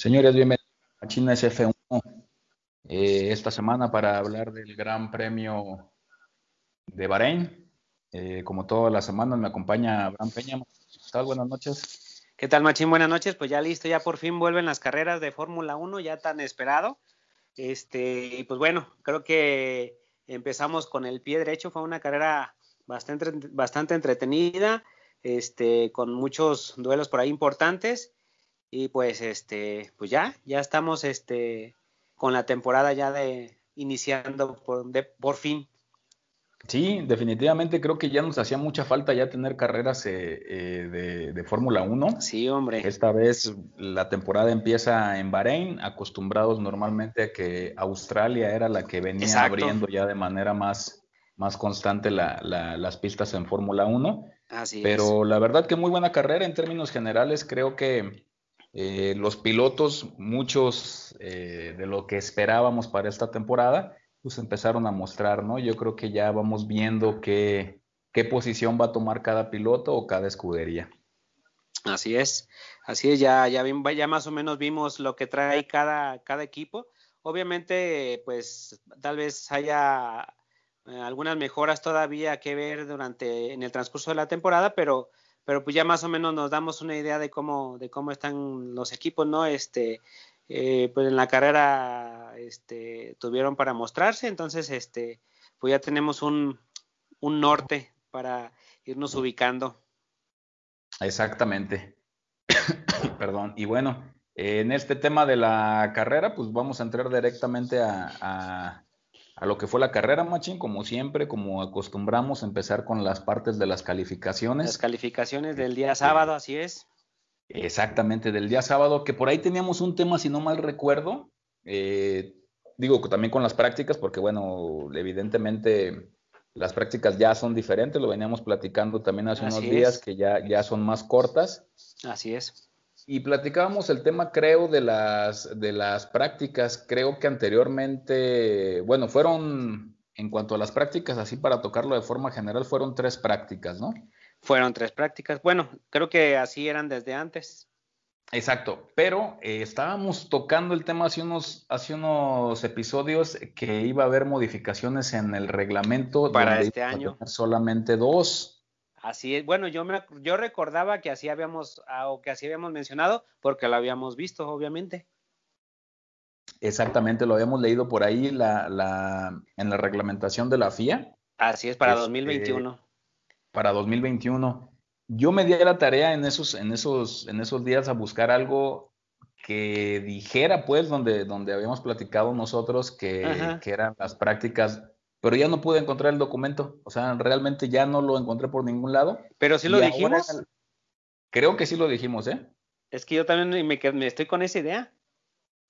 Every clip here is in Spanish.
Señores, bienvenidos a China SF1 eh, esta semana para hablar del Gran Premio de Bahrein. Eh, como todas las semanas me acompaña Abraham Peña. ¿Qué tal? Buenas noches. ¿Qué tal, Machín? Buenas noches. Pues ya listo, ya por fin vuelven las carreras de Fórmula 1, ya tan esperado. Este, y pues bueno, creo que empezamos con el pie derecho. Fue una carrera bastante, bastante entretenida, este, con muchos duelos por ahí importantes. Y pues este, pues ya, ya estamos este con la temporada ya de iniciando por, de, por fin. Sí, definitivamente creo que ya nos hacía mucha falta ya tener carreras eh, eh, de, Fórmula 1. Sí, hombre. Esta vez la temporada empieza en Bahrein, acostumbrados normalmente a que Australia era la que venía abriendo ya de manera más, más constante las pistas en Fórmula 1. Así Pero la verdad que muy buena carrera en términos generales, creo que eh, los pilotos, muchos eh, de lo que esperábamos para esta temporada, pues empezaron a mostrar, ¿no? Yo creo que ya vamos viendo qué, qué posición va a tomar cada piloto o cada escudería. Así es, así es, ya, ya, ya más o menos vimos lo que trae cada, cada equipo. Obviamente, pues tal vez haya eh, algunas mejoras todavía que ver durante en el transcurso de la temporada, pero pero pues ya más o menos nos damos una idea de cómo, de cómo están los equipos, ¿no? Este, eh, pues en la carrera este, tuvieron para mostrarse, entonces este, pues ya tenemos un, un norte para irnos ubicando. Exactamente. Perdón. Y bueno, en este tema de la carrera, pues vamos a entrar directamente a a lo que fue la carrera, Machín, como siempre, como acostumbramos, empezar con las partes de las calificaciones. Las calificaciones del día sábado, así es. Exactamente, del día sábado, que por ahí teníamos un tema, si no mal recuerdo, eh, digo también con las prácticas, porque bueno, evidentemente las prácticas ya son diferentes, lo veníamos platicando también hace unos días, que ya, ya son más cortas. Así es. Y platicábamos el tema, creo, de las, de las prácticas. Creo que anteriormente, bueno, fueron, en cuanto a las prácticas, así para tocarlo de forma general, fueron tres prácticas, ¿no? Fueron tres prácticas. Bueno, creo que así eran desde antes. Exacto, pero eh, estábamos tocando el tema hace unos, hace unos episodios que iba a haber modificaciones en el reglamento. Para este año. Solamente dos. Así es. Bueno, yo me yo recordaba que así habíamos ah, o que así habíamos mencionado porque lo habíamos visto, obviamente. Exactamente, lo habíamos leído por ahí la, la, en la reglamentación de la FIA. Así es, para 2021. Este, para 2021. Yo me di la tarea en esos, en esos, en esos días a buscar algo que dijera, pues, donde, donde habíamos platicado nosotros que, que eran las prácticas pero ya no pude encontrar el documento. O sea, realmente ya no lo encontré por ningún lado. Pero sí lo dijimos. creo que sí lo dijimos, ¿eh? Es que yo también me, me, estoy con esa idea.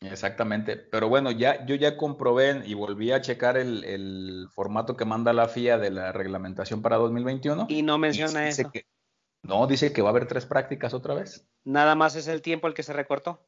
Exactamente. Pero bueno, ya, yo ya comprobé y volví a checar el, formato que manda la FIA de la reglamentación para 2021. Y no menciona eso. no, dice que va a haber tres prácticas otra vez. Nada más es el tiempo el que se recortó.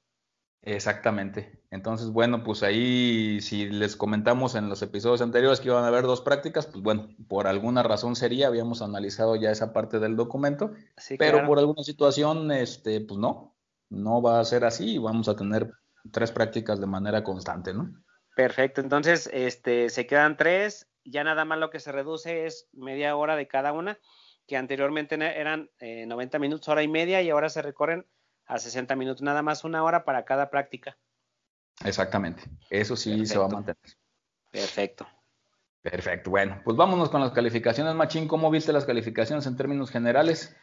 Exactamente. Entonces, bueno, pues ahí si les comentamos en los episodios anteriores que iban a haber dos prácticas, pues bueno, por alguna razón sería, habíamos analizado ya esa parte del documento, pero por alguna situación, este, pues no, no va a ser así y vamos a tener tres prácticas de manera constante, ¿no? Perfecto, entonces, este, se quedan tres, ya nada más lo que se reduce es media hora de cada una, que anteriormente eran 90 eh, minutos, hora y media, y ahora se recorren a 60 minutos, nada más una hora para cada práctica. Exactamente, eso sí se va a mantener. Perfecto. Perfecto, bueno, pues vámonos con las calificaciones, Machín. ¿Cómo viste las calificaciones en términos generales?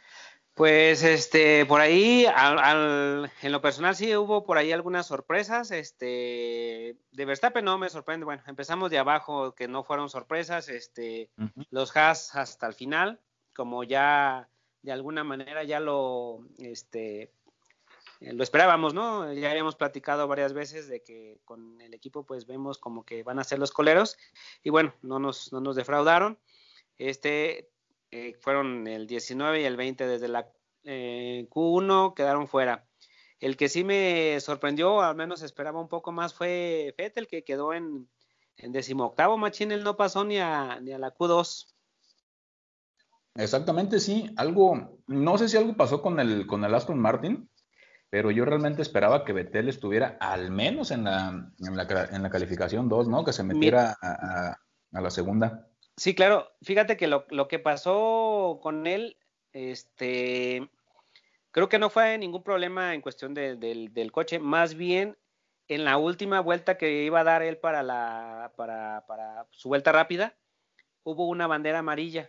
Pues este, por ahí, en lo personal sí hubo por ahí algunas sorpresas. Este, de Verstappen no me sorprende. Bueno, empezamos de abajo, que no fueron sorpresas. Este, los Haas hasta el final, como ya de alguna manera ya lo, este, eh, lo esperábamos, ¿no? Ya habíamos platicado varias veces de que con el equipo pues vemos como que van a ser los coleros y bueno, no nos, no nos defraudaron. Este eh, fueron el 19 y el 20 desde la eh, Q1 quedaron fuera. El que sí me sorprendió, al menos esperaba un poco más, fue Fettel, que quedó en, en decimoctavo machín, él no pasó ni a, ni a la Q2. Exactamente, sí. Algo, no sé si algo pasó con el, con el Aston Martin, pero yo realmente esperaba que Betel estuviera al menos en la, en la, en la calificación 2, ¿no? Que se metiera a, a, la segunda. Sí, claro. Fíjate que lo, lo, que pasó con él, este, creo que no fue ningún problema en cuestión de, del coche, más bien en la última vuelta que iba a dar él para, la, para, para su vuelta rápida, hubo una bandera amarilla.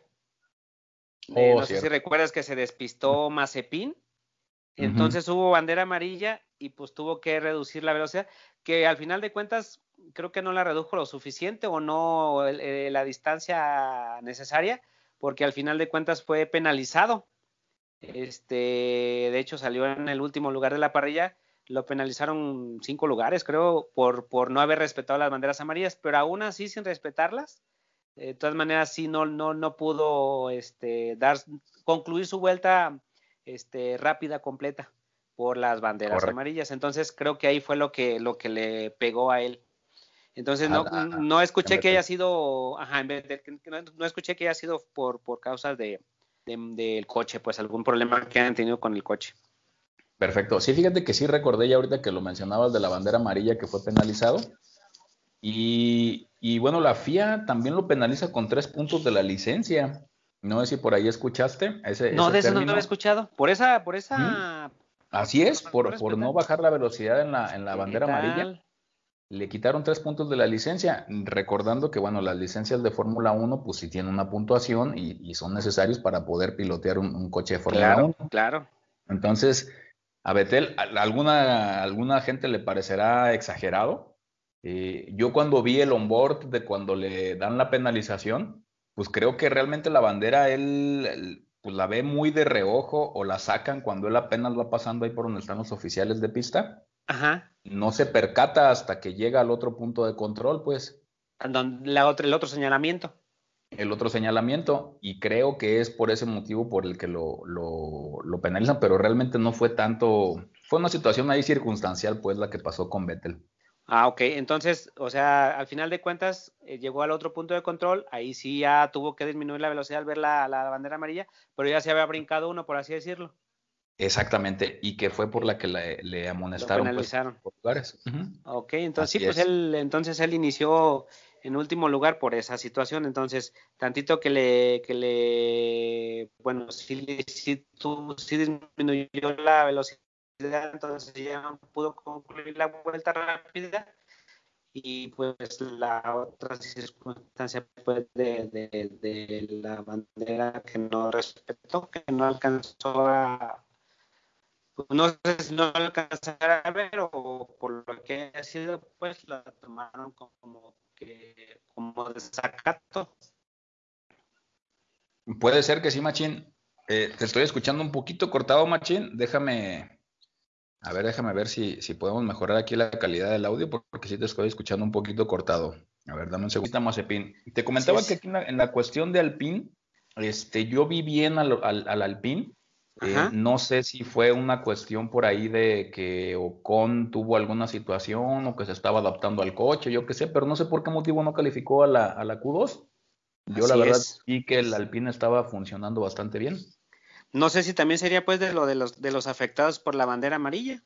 Eh, oh, no sé si recuerdas que se despistó Mazepin. Entonces hubo bandera amarilla y pues tuvo que reducir la velocidad, que al final de cuentas creo que no la redujo lo suficiente o no eh, la distancia necesaria, porque al final de cuentas fue penalizado. Este, de hecho salió en el último lugar de la parrilla lo penalizaron cinco lugares, creo, por, por no haber respetado las banderas amarillas, pero aún así, sin respetarlas, de todas maneras, sí no, no, no pudo este, dar, concluir su vuelta este, rápida, completa, por las banderas amarillas. Entonces, creo que ahí fue lo que, lo que le pegó a él. Entonces, no, no escuché que haya sido, ajá, en vez de, no, escuché que haya sido por, por causas de, del coche, pues algún problema que hayan tenido con el coche. Perfecto. Sí, fíjate que sí recordé ya ahorita que lo mencionabas de la bandera amarilla que fue penalizado. Y, bueno, la FIA también lo penaliza con tres puntos de la licencia. No sé si por ahí escuchaste ese. No, de eso no lo he escuchado. Por esa, por esa. Así es, por, por no bajar la velocidad en la, en la bandera amarilla. Le quitaron tres puntos de la licencia, recordando que, bueno, las licencias de Fórmula 1, pues sí tienen una puntuación y, son necesarios para poder pilotear un, coche de Fórmula 1. Claro. Entonces, a Betel, alguna, alguna gente le parecerá exagerado. Eh, yo cuando vi el onboard de cuando le dan la penalización, pues creo que realmente la bandera él, pues la ve muy de reojo o la sacan cuando él apenas va pasando ahí por donde están los oficiales de pista. Ajá. No se percata hasta que llega al otro punto de control, pues. La otra, el otro señalamiento el otro señalamiento y creo que es por ese motivo por el que lo, lo, penalizan, pero realmente no fue tanto, fue una situación ahí circunstancial pues la que pasó con Vettel. Ah, ok, entonces, o sea, al final de cuentas eh, llegó al otro punto de control, ahí sí ya tuvo que disminuir la velocidad al ver la, la, bandera amarilla, pero ya se había brincado uno, por así decirlo. Exactamente, y que fue por la que le, amonestaron. Lo pues, lugares. Ok, entonces sí, pues él, entonces él inició en último lugar por esa situación. Entonces, tantito que le, que le bueno, si, si, tú, si disminuyó la velocidad, entonces ya no pudo concluir la vuelta rápida. Y pues la otra circunstancia pues, de, de, la bandera que no respetó, que no alcanzó a, pues, no sé si no alcanzará a ver o por lo que ha sido, pues la tomaron como como desacato. Puede ser que sí, Machín. Eh, te estoy escuchando un poquito cortado, Machín. Déjame, a ver, déjame ver si, si podemos mejorar aquí la calidad del audio, porque sí te estoy escuchando un poquito cortado. A ver, dame un segundo, Mazepin. Te comentaba que aquí en la, cuestión de Alpine, este, yo vi bien al, al, al Alpine eh, no sé si fue una cuestión por ahí de que Ocon tuvo alguna situación o que se estaba adaptando al coche, yo qué sé, pero no sé por qué motivo no calificó a la, a la Q2. Yo la verdad sí que el Alpine estaba funcionando bastante bien. No sé si también sería pues de lo de los, de los afectados por la bandera amarilla.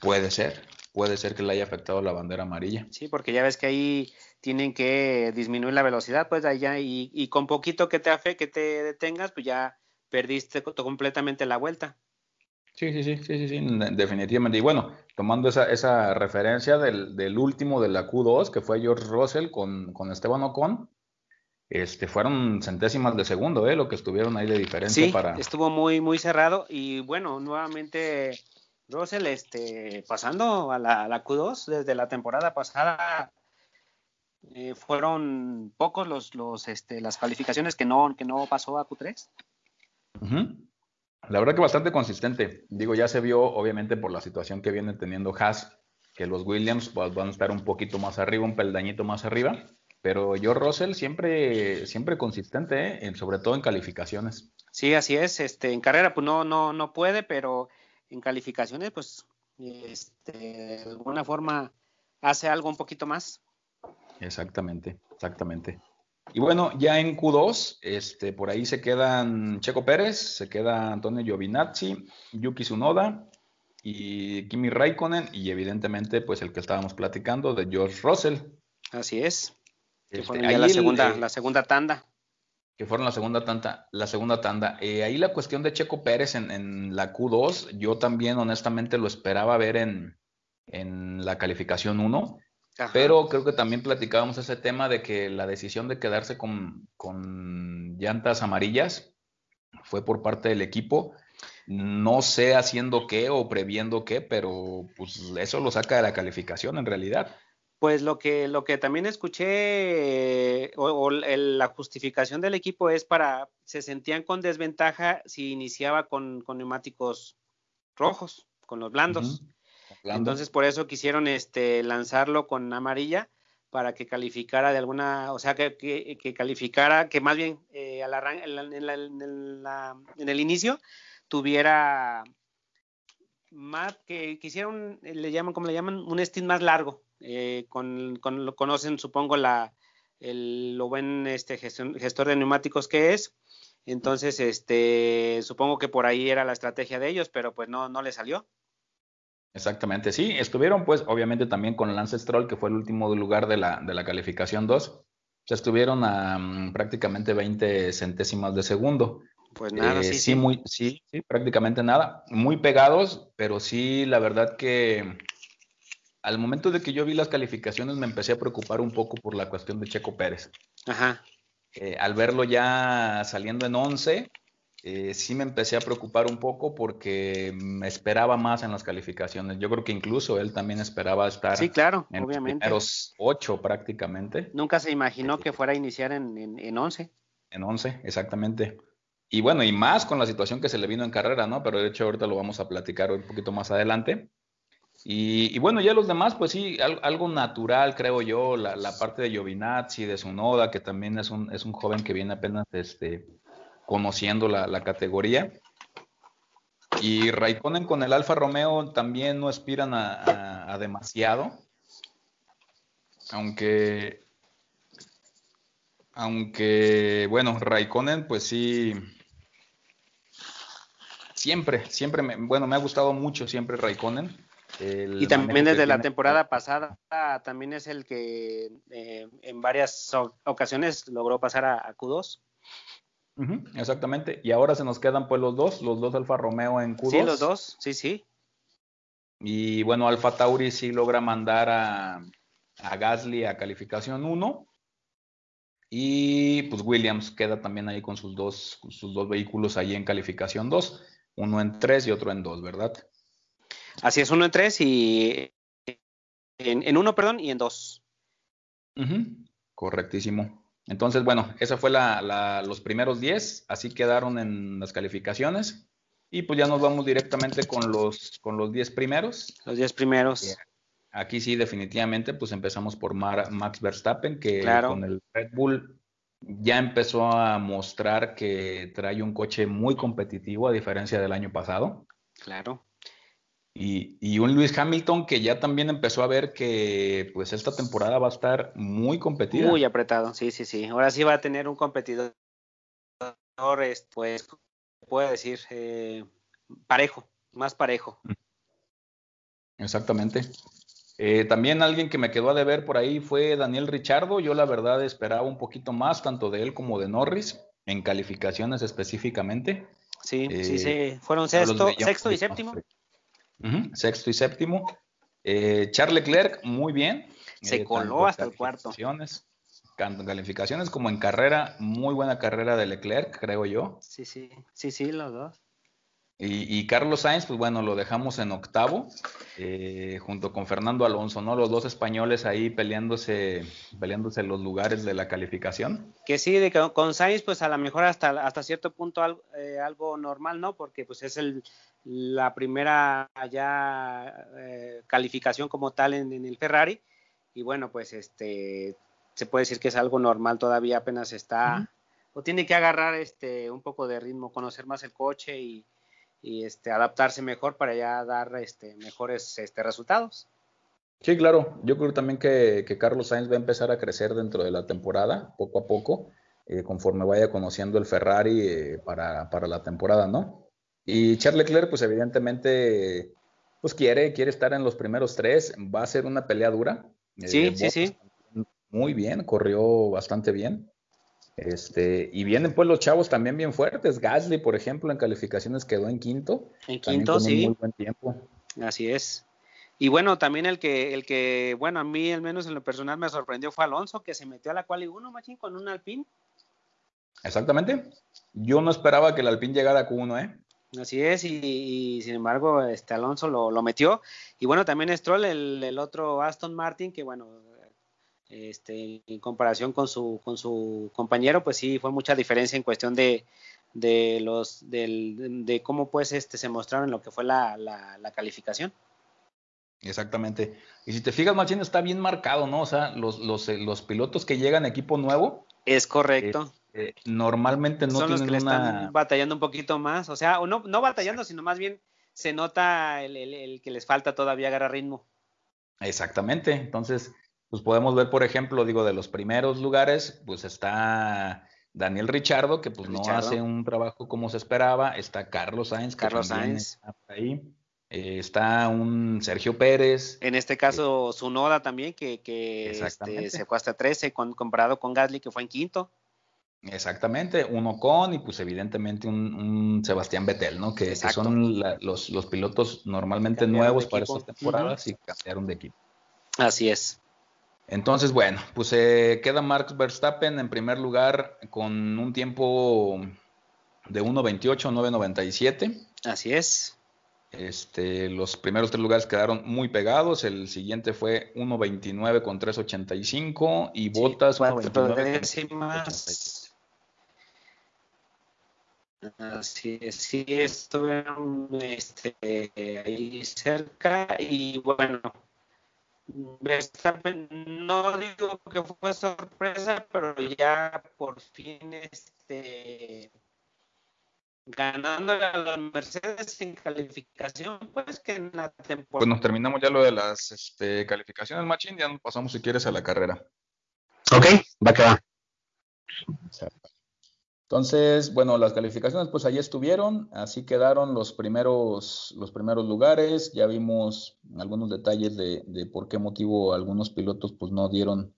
Puede ser, puede ser que le haya afectado la bandera amarilla. Sí, porque ya ves que ahí tienen que disminuir la velocidad, pues allá y, y con poquito que te afe, que te detengas, pues ya perdiste completamente la vuelta. Sí, sí, sí, sí, sí, definitivamente. Y bueno, tomando esa, esa referencia del, del, último de la Q2, que fue George Russell con, con Esteban Ocon, este, fueron centésimas de segundo, ¿eh? Lo que estuvieron ahí de diferencia sí, para... estuvo muy, muy cerrado y bueno, nuevamente Russell, este, pasando a la, la Q2 desde la temporada pasada, eh, fueron pocos los, los, este, las calificaciones que no, que no pasó a Q3. La verdad que bastante consistente. Digo, ya se vio obviamente por la situación que viene teniendo Haas, que los Williams pues, van a estar un poquito más arriba, un peldañito más arriba, pero yo Russell siempre, siempre consistente, ¿eh? sobre todo en calificaciones. Sí, así es. Este, en carrera pues no, no, no puede, pero en calificaciones pues este, de alguna forma hace algo un poquito más. Exactamente, exactamente. Y bueno, ya en Q2, este, por ahí se quedan Checo Pérez, se queda Antonio Giovinazzi, Yuki Tsunoda y Kimi Raikkonen y evidentemente pues el que estábamos platicando de George Russell. Así es. Que este, la, segunda, la segunda tanda. Que fueron la segunda tanda. La segunda tanda. Eh, ahí la cuestión de Checo Pérez en, la Q2, yo también honestamente lo esperaba ver en, en la calificación 1 pero creo que también platicábamos ese tema de que la decisión de quedarse con, llantas amarillas fue por parte del equipo. No sé haciendo qué o previendo qué, pero pues eso lo saca de la calificación en realidad. Pues lo que, lo que también escuché, o, la justificación del equipo es para, se sentían con desventaja si iniciaba con, neumáticos rojos, con los blandos. Entonces por eso quisieron este lanzarlo con amarilla para que calificara de alguna, o sea, que, que, calificara, que más bien eh, al en, el inicio tuviera más, que quisieron, le llaman, como le llaman? Un stint más largo. Eh, con, con, lo conocen, supongo, la, el, lo buen este gestor de neumáticos que es. Entonces, este, supongo que por ahí era la estrategia de ellos, pero pues no, no le salió. Exactamente, sí, estuvieron pues obviamente también con Lance Stroll, que fue el último lugar de la, de la calificación 2, o sea, estuvieron a mm, prácticamente 20 centésimas de segundo. Pues nada, sí, eh, sí, Muy, sí, sí, prácticamente nada, muy pegados, pero sí, la verdad que al momento de que yo vi las calificaciones me empecé a preocupar un poco por la cuestión de Checo Pérez. Ajá. Eh, al verlo ya saliendo en 11, eh, sí me empecé a preocupar un poco porque me esperaba más en las calificaciones. Yo creo que incluso él también esperaba estar sí, claro, en obviamente. los ocho prácticamente. Nunca se imaginó que fuera a iniciar en, en, en 11. En 11, exactamente. Y bueno, y más con la situación que se le vino en carrera, ¿no? Pero de hecho ahorita lo vamos a platicar un poquito más adelante. Y, bueno, ya los demás, pues sí, algo, natural, creo yo, la, parte de Giovinazzi, de Sunoda, que también es un, es un joven que viene apenas este, conociendo la, categoría. Y Raikkonen con el Alfa Romeo también no aspiran a, demasiado. Aunque, aunque, bueno, Raikkonen, pues sí, siempre, siempre, me, bueno, me ha gustado mucho siempre Raikkonen. Y también desde la temporada pasada también es el que eh, en varias ocasiones logró pasar a, a Q2 exactamente. Y ahora se nos quedan pues los dos, los dos Alfa Romeo en Q2. Sí, los dos, sí, sí. Y bueno, Alfa Tauri sí logra mandar a, a Gasly a calificación 1. Y pues Williams queda también ahí con sus dos, sus dos vehículos ahí en calificación 2. Uno en 3 y otro en 2, ¿verdad? Así es, uno en 3 y en 1, perdón, y en 2. Correctísimo. Entonces, bueno, esa fue la, los primeros 10, así quedaron en las calificaciones. Y pues ya nos vamos directamente con los, con los 10 primeros. Los 10 primeros. Aquí sí, definitivamente, pues empezamos por Max Verstappen, que con el Red Bull ya empezó a mostrar que trae un coche muy competitivo a diferencia del año pasado. Claro. Y, un Luis Hamilton que ya también empezó a ver que pues esta temporada va a estar muy competida. Muy apretado, sí, sí, sí. Ahora sí va a tener un competidor, pues, puede decir, eh, parejo, más parejo. Exactamente. Eh, también alguien que me quedó a deber por ahí fue Daniel Richardo. Yo la verdad esperaba un poquito más, tanto de él como de Norris, en calificaciones específicamente. Sí, sí, sí. Eh, Fueron sexto, sexto y séptimo. Sexto y séptimo. Eh, Charles Leclerc, muy bien. Se eh, coló hasta el cuarto. Calificaciones como en carrera, muy buena carrera de Leclerc, creo yo. Sí, sí, sí, sí, los dos. Y, Carlos Sainz, pues bueno, lo dejamos en octavo, eh, junto con Fernando Alonso, ¿no? Los dos españoles ahí peleándose, peleándose los lugares de la calificación. Que sí, de que con Sainz, pues a lo mejor hasta, hasta cierto punto algo, algo normal, ¿no? Porque pues es el, la primera ya eh, calificación como tal en, el Ferrari y bueno pues este se puede decir que es algo normal todavía apenas está o tiene que agarrar este un poco de ritmo conocer más el coche y, este adaptarse mejor para ya dar este mejores este resultados Sí, claro. Yo creo también que, Carlos Sainz va a empezar a crecer dentro de la temporada, poco a poco, eh, conforme vaya conociendo el Ferrari eh, para, la temporada, ¿no? Y Charles Leclerc, pues evidentemente, pues quiere, quiere estar en los primeros tres. Va a ser una pelea dura. Sí, sí, sí. Muy bien, corrió bastante bien. Este, y vienen pues los chavos también bien fuertes. Gasly, por ejemplo, en calificaciones quedó en quinto. En quinto, sí. muy buen tiempo. Así es. Y bueno, también el que, el que, bueno, a mí al menos en lo personal me sorprendió fue Alonso, que se metió a la quali 1, machín, con un Alpine. Exactamente. Yo no esperaba que el Alpine llegara a Q1, ¿eh? Así es, y, sin embargo, este Alonso lo, lo, metió. Y bueno, también Stroll, el, el otro Aston Martin, que bueno, este, en comparación con su, con su compañero, pues sí, fue mucha diferencia en cuestión de, de los, del, de cómo pues este se mostraron en lo que fue la, la, calificación. Exactamente. Y si te fijas, Machín está bien marcado, ¿no? O sea, los, los, los pilotos que llegan a equipo nuevo. Es correcto. Eh, eh, normalmente no Son los que le están batallando un poquito más. O sea, no, no batallando, sino más bien se nota el, el, el que les falta todavía agarrar ritmo. Exactamente. Entonces, pues podemos ver, por ejemplo, digo, de los primeros lugares, pues está Daniel Richardo, que pues no hace un trabajo como se esperaba, está Carlos Sainz, que Carlos Sainz. está ahí, eh, está un Sergio Pérez. En este caso, su Noda también, que, que este, se fue hasta 13, comparado con Gasly, que fue en quinto. Exactamente, uno con y pues evidentemente un, Sebastián Vettel, ¿no? Que, son los, los, pilotos normalmente nuevos para estas temporadas y cambiaron de equipo. Así es. Entonces, bueno, pues eh, queda Max Verstappen en primer lugar con un tiempo de 1.28, 9.97. Así es. Este, los primeros tres lugares quedaron muy pegados. El siguiente fue 1.29 con 3.85 y Botas 1.29 Así es, sí, estuvieron este, ahí cerca y bueno, no digo que fue sorpresa, pero ya por fin este ganando a los Mercedes en calificación, pues que en la temporada. Pues nos terminamos ya lo de las este, calificaciones, Machín, ya nos pasamos si quieres a la carrera. Ok, va que va. Entonces, bueno, las calificaciones pues ahí estuvieron, así quedaron los primeros, los primeros lugares, ya vimos algunos detalles de, por qué motivo algunos pilotos pues no dieron,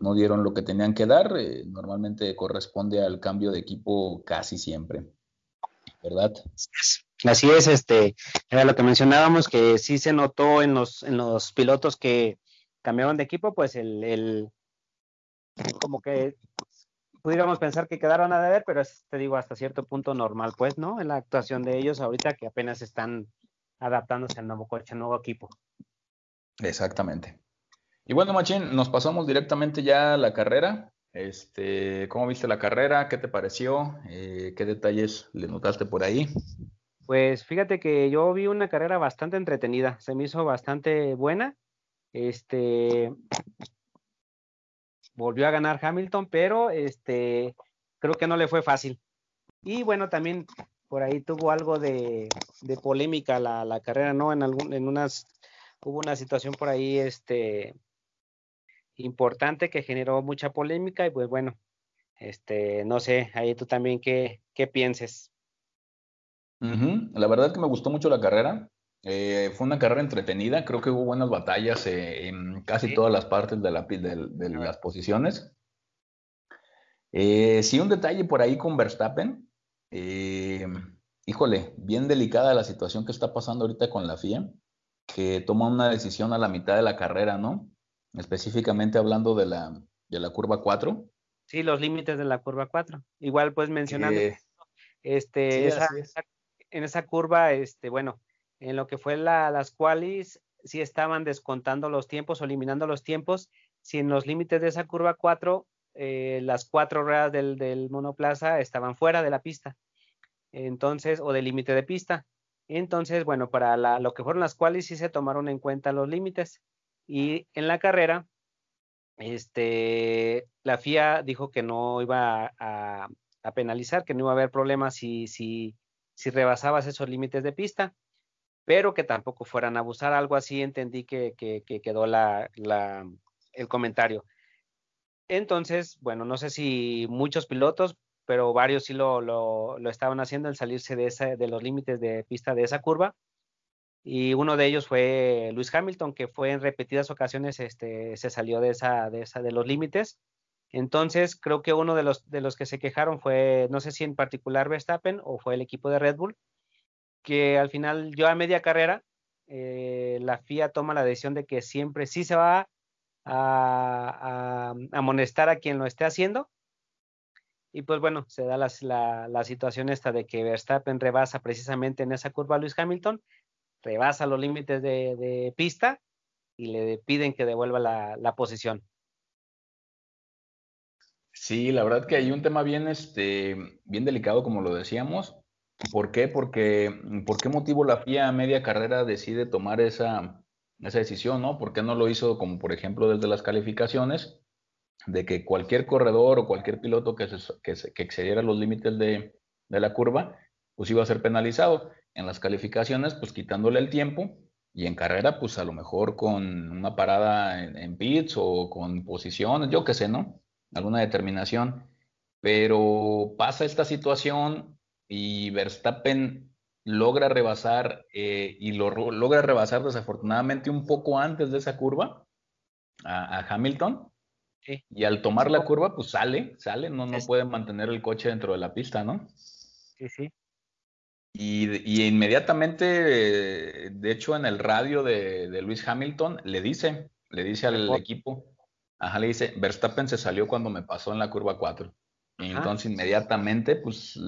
no dieron lo que tenían que dar, eh, normalmente corresponde al cambio de equipo casi siempre, ¿verdad? Así es, este, era lo que mencionábamos, que sí se notó en los, en los pilotos que cambiaron de equipo, pues el, el como que pudiéramos pensar que quedaron a deber, pero es, te digo, hasta cierto punto normal, pues, ¿no? En la actuación de ellos ahorita que apenas están adaptándose al nuevo coche, al nuevo equipo. Exactamente. Y bueno, Machín, nos pasamos directamente ya a la carrera. Este, ¿Cómo viste la carrera? ¿Qué te pareció? Eh, ¿Qué detalles le notaste por ahí? Pues fíjate que yo vi una carrera bastante entretenida, se me hizo bastante buena. Este, volvió a ganar Hamilton, pero este, creo que no le fue fácil. Y bueno, también por ahí tuvo algo de, polémica la, carrera, ¿no? En, algún, en unas, hubo una situación por ahí este, importante que generó mucha polémica y pues bueno, este, no sé, ahí tú también qué, qué pienses. La verdad que me gustó mucho la carrera. Eh, fue una carrera entretenida, creo que hubo buenas batallas eh, en casi todas las partes de, la, de, las posiciones. Eh, sí, un detalle por ahí con Verstappen. híjole, bien delicada la situación que está pasando ahorita con la FIA, que toma una decisión a la mitad de la carrera, ¿no? Específicamente hablando de la, de la curva 4. Sí, los límites de la curva 4. Igual, pues mencionando, este, en esa curva, este, bueno, en lo que fue las qualis, sí estaban descontando los tiempos o eliminando los tiempos. Si en los límites de esa curva 4, eh, las cuatro ruedas del, monoplaza estaban fuera de la pista, entonces, o del límite de pista. Entonces, bueno, para lo que fueron las qualis sí se tomaron en cuenta los límites. Y en la carrera, este, la FIA dijo que no iba a, penalizar, que no iba a haber problemas si, si, si rebasabas esos límites de pista pero que tampoco fueran a abusar, algo así entendí que, quedó la, el comentario. Entonces, bueno, no sé si muchos pilotos, pero varios sí lo, lo, lo estaban haciendo el salirse de, esa, de los límites de pista de esa curva. Y uno de ellos fue Luis Hamilton, que fue en repetidas ocasiones, este, se salió de esa, de esa, de los límites. Entonces, creo que uno de los, de los que se quejaron fue, no sé si en particular Verstappen o fue el equipo de Red Bull, que al final, yo a media carrera, eh, la FIA toma la decisión de que siempre sí se va a, amonestar a quien lo esté haciendo. Y pues bueno, se da la, situación esta de que Verstappen rebasa precisamente en esa curva a Luis Hamilton, rebasa los límites de, pista y le piden que devuelva la, la, posición. Sí, la verdad que hay un tema bien, este, bien delicado, como lo decíamos. ¿Por qué? Porque, ¿por qué motivo la FIA media carrera decide tomar esa, esa decisión, ¿no? ¿Por qué no lo hizo como por ejemplo desde las calificaciones? De que cualquier corredor o cualquier piloto que, excediera los límites de, la curva, pues iba a ser penalizado. En las calificaciones, pues quitándole el tiempo y en carrera, pues a lo mejor con una parada en, en pits o con posiciones, yo qué sé, ¿no? Alguna determinación. Pero pasa esta situación y Verstappen logra rebasar eh, y lo logra rebasar desafortunadamente un poco antes de esa curva a, Hamilton. Y al tomar la curva, pues sale, sale, no, no puede mantener el coche dentro de la pista, ¿no? Sí, sí. Y, inmediatamente, de hecho, en el radio de, Luis Hamilton le dice, le dice al equipo, ajá, le dice, Verstappen se salió cuando me pasó en la curva 4. Y entonces inmediatamente, pues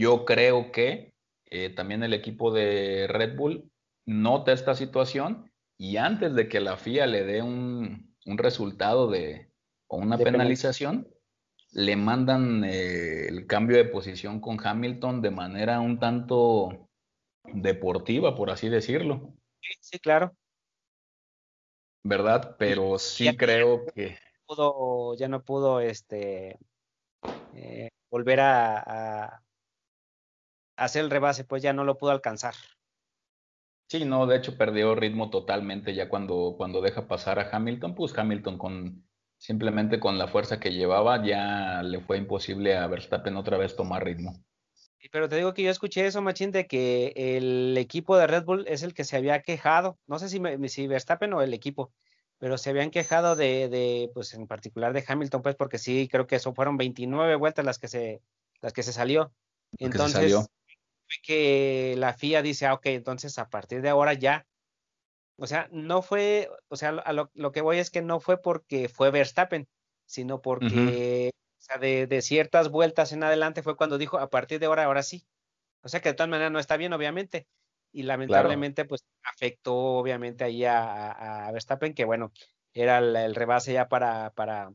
yo creo que eh, también el equipo de Red Bull nota esta situación y antes de que la FIA le dé un, resultado de, o una penalización, le mandan eh, el cambio de posición con Hamilton de manera un tanto deportiva, por así decirlo. Sí, sí claro. ¿Verdad? Pero sí creo que... Pudo, ya no pudo este, eh, volver a, hacer el rebase, pues ya no lo pudo alcanzar. Sí, no, de hecho perdió ritmo totalmente ya cuando, cuando deja pasar a Hamilton, pues Hamilton con simplemente con la fuerza que llevaba ya le fue imposible a Verstappen otra vez tomar ritmo. Pero te digo que yo escuché eso, Machín, de que el equipo de Red Bull es el que se había quejado, no sé si, si Verstappen o el equipo, pero se habían quejado de, de, pues en particular de Hamilton, pues porque sí, creo que eso fueron 29 vueltas las que se, las que se salió. Entonces, que la FIA dice, ah, ok, entonces a partir de ahora ya. O sea, no fue, o sea, lo, que voy es que no fue porque fue Verstappen, sino porque, o sea, de, ciertas vueltas en adelante fue cuando dijo, a partir de ahora, ahora sí. O sea que de todas maneras no está bien, obviamente. Y lamentablemente, pues afectó obviamente ahí a, a, Verstappen, que bueno, era el, rebase ya para, para,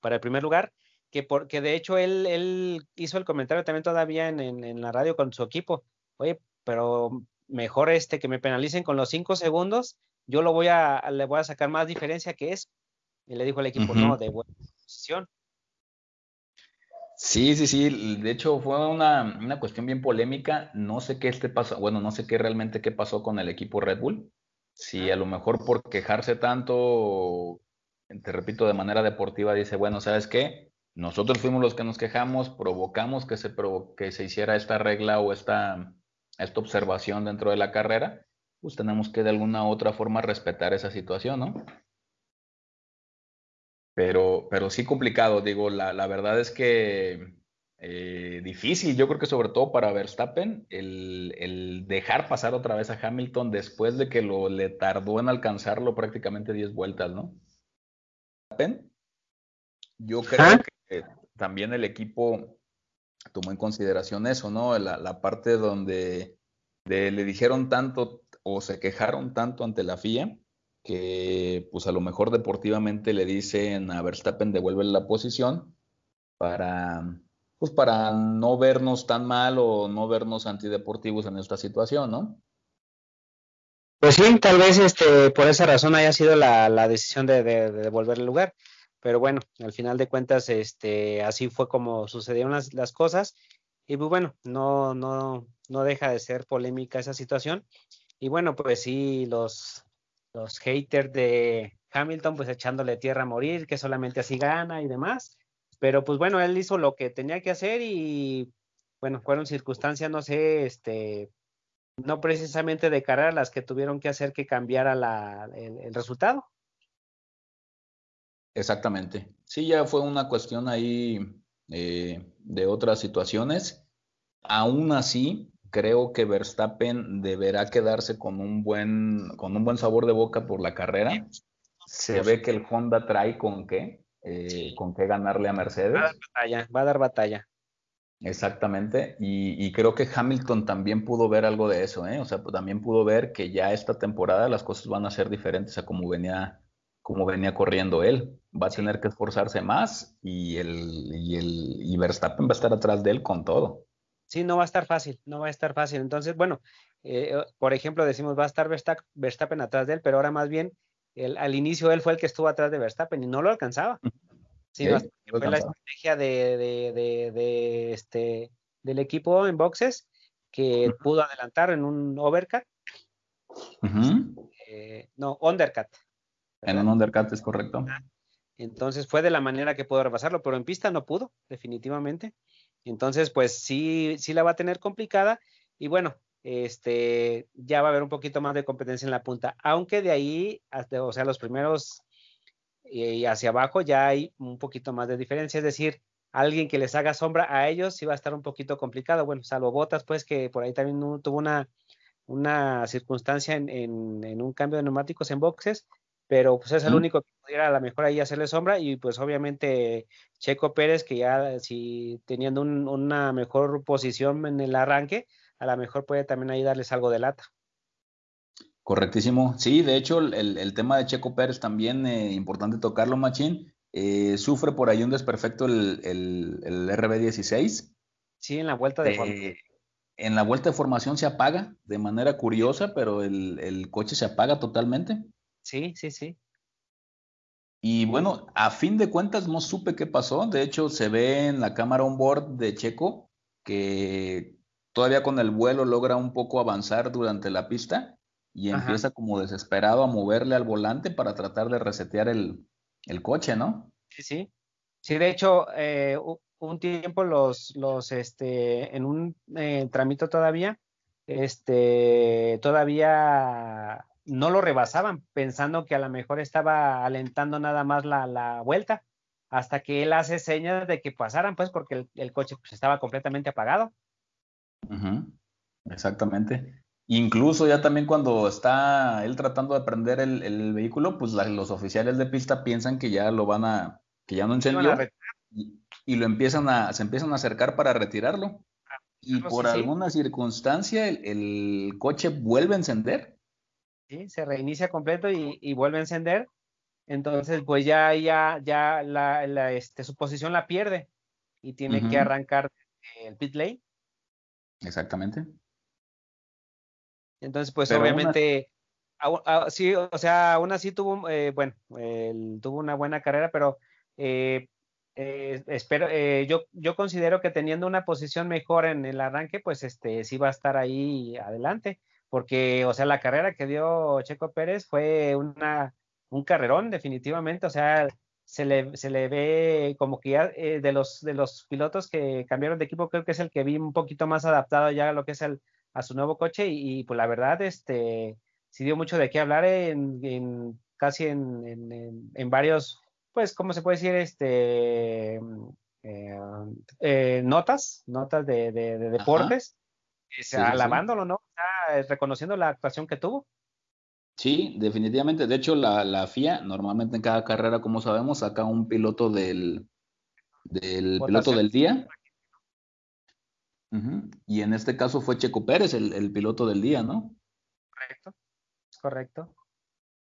para el primer lugar que porque de hecho él, él hizo el comentario también todavía en, en, la radio con su equipo, oye, pero mejor este que me penalicen con los cinco segundos, yo lo voy a, le voy a sacar más diferencia que eso. Y le dijo al equipo, no, de buena posición. Sí, sí, sí. De hecho, fue una, una, cuestión bien polémica. No sé qué este pasó, bueno, no sé qué realmente qué pasó con el equipo Red Bull. Si a lo mejor por quejarse tanto, te repito, de manera deportiva, dice, bueno, ¿sabes qué? Nosotros fuimos los que nos quejamos, provocamos que se, que se hiciera esta regla o esta, esta observación dentro de la carrera, pues tenemos que de alguna u otra forma respetar esa situación, ¿no? Pero, pero sí complicado, digo, la, la verdad es que eh, difícil, yo creo que sobre todo para Verstappen, el, el, dejar pasar otra vez a Hamilton después de que lo, le tardó en alcanzarlo prácticamente 10 vueltas, ¿no? Yo creo que también el equipo tomó en consideración eso, ¿no? La, parte donde le dijeron tanto o se quejaron tanto ante la FIA que pues a lo mejor deportivamente le dicen a Verstappen devuelve la posición para pues para no vernos tan mal o no vernos antideportivos en esta situación, ¿no? Pues sí, tal vez este por esa razón haya sido la, decisión de, de devolver el lugar. Pero bueno, al final de cuentas, este, así fue como sucedieron las, cosas. Y pues bueno, no, no, no deja de ser polémica esa situación. Y bueno, pues sí, los, los haters de Hamilton, pues echándole tierra a morir, que solamente así gana y demás. Pero pues bueno, él hizo lo que tenía que hacer y bueno, fueron circunstancias, no sé, este, no precisamente de carrera las que tuvieron que hacer que cambiara la, el, resultado. Exactamente. Sí, ya fue una cuestión ahí eh, de otras situaciones. Aún así, creo que Verstappen deberá quedarse con un buen, con un buen sabor de boca por la carrera. Se ve que el Honda trae con qué, eh, con qué ganarle a Mercedes. Va a dar batalla, va a dar batalla. Exactamente, y, creo que Hamilton también pudo ver algo de eso, ¿eh? O sea, pues, también pudo ver que ya esta temporada las cosas van a ser diferentes a como venía, como venía corriendo él. Va a tener que esforzarse más y el, y el y Verstappen va a estar atrás de él con todo. Sí, no va a estar fácil, no va a estar fácil. Entonces, bueno, eh, por ejemplo, decimos va a estar Verstappen atrás de él, pero ahora más bien al inicio él fue el que estuvo atrás de Verstappen y no lo alcanzaba. Sí, fue la estrategia de, este, del equipo en boxes que pudo adelantar en un overcut. Eh, no, undercut. En un undercut es correcto. Entonces fue de la manera que pudo rebasarlo, pero en pista no pudo, definitivamente. Entonces, pues sí, sí la va a tener complicada. Y bueno, este, ya va a haber un poquito más de competencia en la punta, aunque de ahí, hasta, o sea, los primeros y hacia abajo ya hay un poquito más de diferencia, es decir, alguien que les haga sombra a ellos sí va a estar un poquito complicado, bueno, salvo Botas, pues que por ahí también tuvo una, una circunstancia en, en, un cambio de neumáticos en boxes, pero pues es el único que pudiera a lo mejor ahí hacerle sombra y pues obviamente Checo Pérez que ya si teniendo una mejor posición en el arranque, a lo mejor puede también ahí darles algo de lata. Correctísimo. Sí, de hecho, el, tema de Checo Pérez también eh, importante tocarlo, Machín. Eh, sufre por ahí un desperfecto el, el, RB16. Sí, en la vuelta de. Eh, en la vuelta de formación se apaga de manera curiosa, pero el, coche se apaga totalmente. Sí, sí, sí. Y bueno, a fin de cuentas no supe qué pasó. De hecho, se ve en la cámara on board de Checo que todavía con el vuelo logra un poco avanzar durante la pista y empieza como desesperado a moverle al volante para tratar de resetear el, coche, ¿no? Sí, sí. Sí, de hecho, eh, un tiempo los, los, este, en un eh, tramito todavía, este, todavía no lo rebasaban, pensando que a lo mejor estaba alentando nada más la, la vuelta, hasta que él hace señas de que pasaran, pues, porque el, coche pues, estaba completamente apagado. Exactamente. Incluso ya también cuando está él tratando de prender el, vehículo, pues los oficiales de pista piensan que ya lo van a, que ya no encendió y, lo empiezan a, se empiezan a acercar para retirarlo. Y por alguna circunstancia el, coche vuelve a encender. Sí, se reinicia completo y, vuelve a encender. Entonces, pues ya, ya, ya la, este, su posición la pierde y tiene que arrancar el pit lane. Exactamente. Entonces, pues obviamente, sí, o sea, aún así tuvo, eh, bueno, tuvo una buena carrera, pero eh, eh, espero, yo, yo considero que teniendo una posición mejor en el arranque, pues este, sí va a estar ahí adelante, porque, o sea, la carrera que dio Checo Pérez fue una, un carrerón, definitivamente, o sea, se le, se le ve como que ya de, los, de los pilotos que cambiaron de equipo, creo que es el que vi un poquito más adaptado ya a lo que es el, a su nuevo coche y, pues la verdad, este, sí dio mucho de qué hablar en, casi en, en, varios, pues, ¿cómo se puede decir? Este, eh, eh, notas, notas de, deportes, alabándolo, ¿no? reconociendo la actuación que tuvo. Sí, definitivamente. De hecho, la, la, FIA normalmente en cada carrera, como sabemos, saca un piloto del, del piloto del día y en este caso fue Checo Pérez el, piloto del día, ¿no? Correcto, correcto.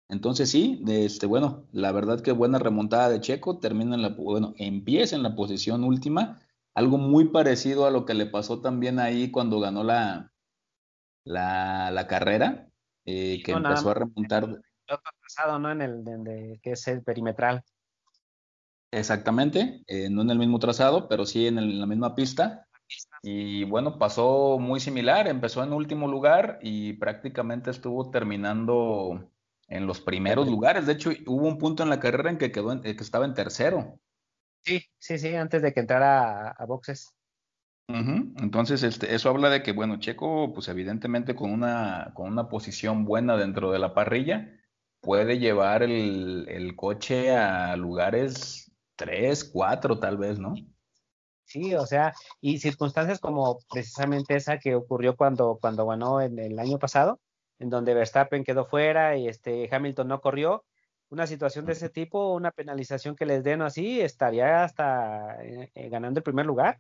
Entonces sí, este, bueno, la verdad que buena remontada de Checo, termina en la, bueno, empieza en la posición última, algo muy parecido a lo que le pasó también ahí cuando ganó la, la, carrera, eh, que empezó a remontar. pasado, ¿no? En el que es el perimetral. Exactamente, eh, no en el mismo trazado, pero sí en, la misma pista Y bueno, pasó muy similar, empezó en último lugar y prácticamente estuvo terminando en los primeros lugares. De hecho, hubo un punto en la carrera en que quedó en, que estaba en tercero. Sí, sí, sí, antes de que entrara a, boxes. Entonces, este, eso habla de que, bueno, Checo, pues evidentemente con una, con una posición buena dentro de la parrilla, puede llevar el, el coche a lugares 3, 4 tal vez, ¿no? Sí, o sea, y circunstancias como precisamente esa que ocurrió cuando, cuando ganó en el año pasado, en donde Verstappen quedó fuera y este Hamilton no corrió, una situación de ese tipo, una penalización que les den así, estaría hasta eh, eh, ganando el primer lugar.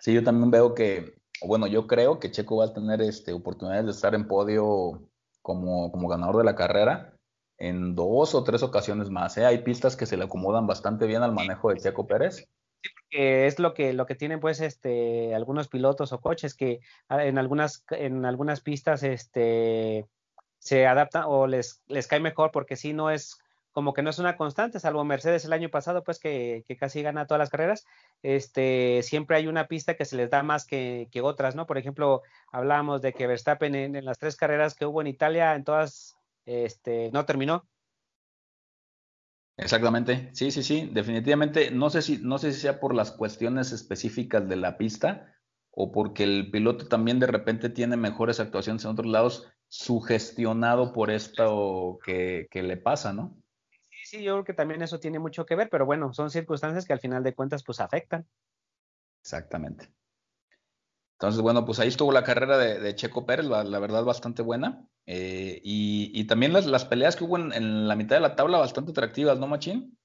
Sí, yo también veo que, bueno, yo creo que Checo va a tener este, oportunidades de estar en podio como, como ganador de la carrera en dos o tres ocasiones más. ¿eh? Hay pistas que se le acomodan bastante bien al manejo de Checo Pérez que es lo que, lo que tienen pues este, algunos pilotos o coches que ah, en algunas, en algunas pistas este, se adaptan o les, les cae mejor porque si no es como que no es una constante, salvo Mercedes el año pasado, pues que, que, casi gana todas las carreras, este, siempre hay una pista que se les da más que, que otras, ¿no? Por ejemplo, hablábamos de que Verstappen en, en, las tres carreras que hubo en Italia, en todas, este, no terminó, Exactamente, sí, sí, sí, definitivamente. No sé si, no sé si sea por las cuestiones específicas de la pista o porque el piloto también de repente tiene mejores actuaciones en otros lados, sugestionado por esto que, que le pasa, ¿no? Sí, sí, yo creo que también eso tiene mucho que ver, pero bueno, son circunstancias que al final de cuentas pues afectan. Exactamente. Entonces, bueno, pues ahí estuvo la carrera de, Checo Pérez, la, verdad bastante buena. Eh, y, también las, peleas que hubo en, la mitad de la tabla bastante atractivas, ¿no, Machín?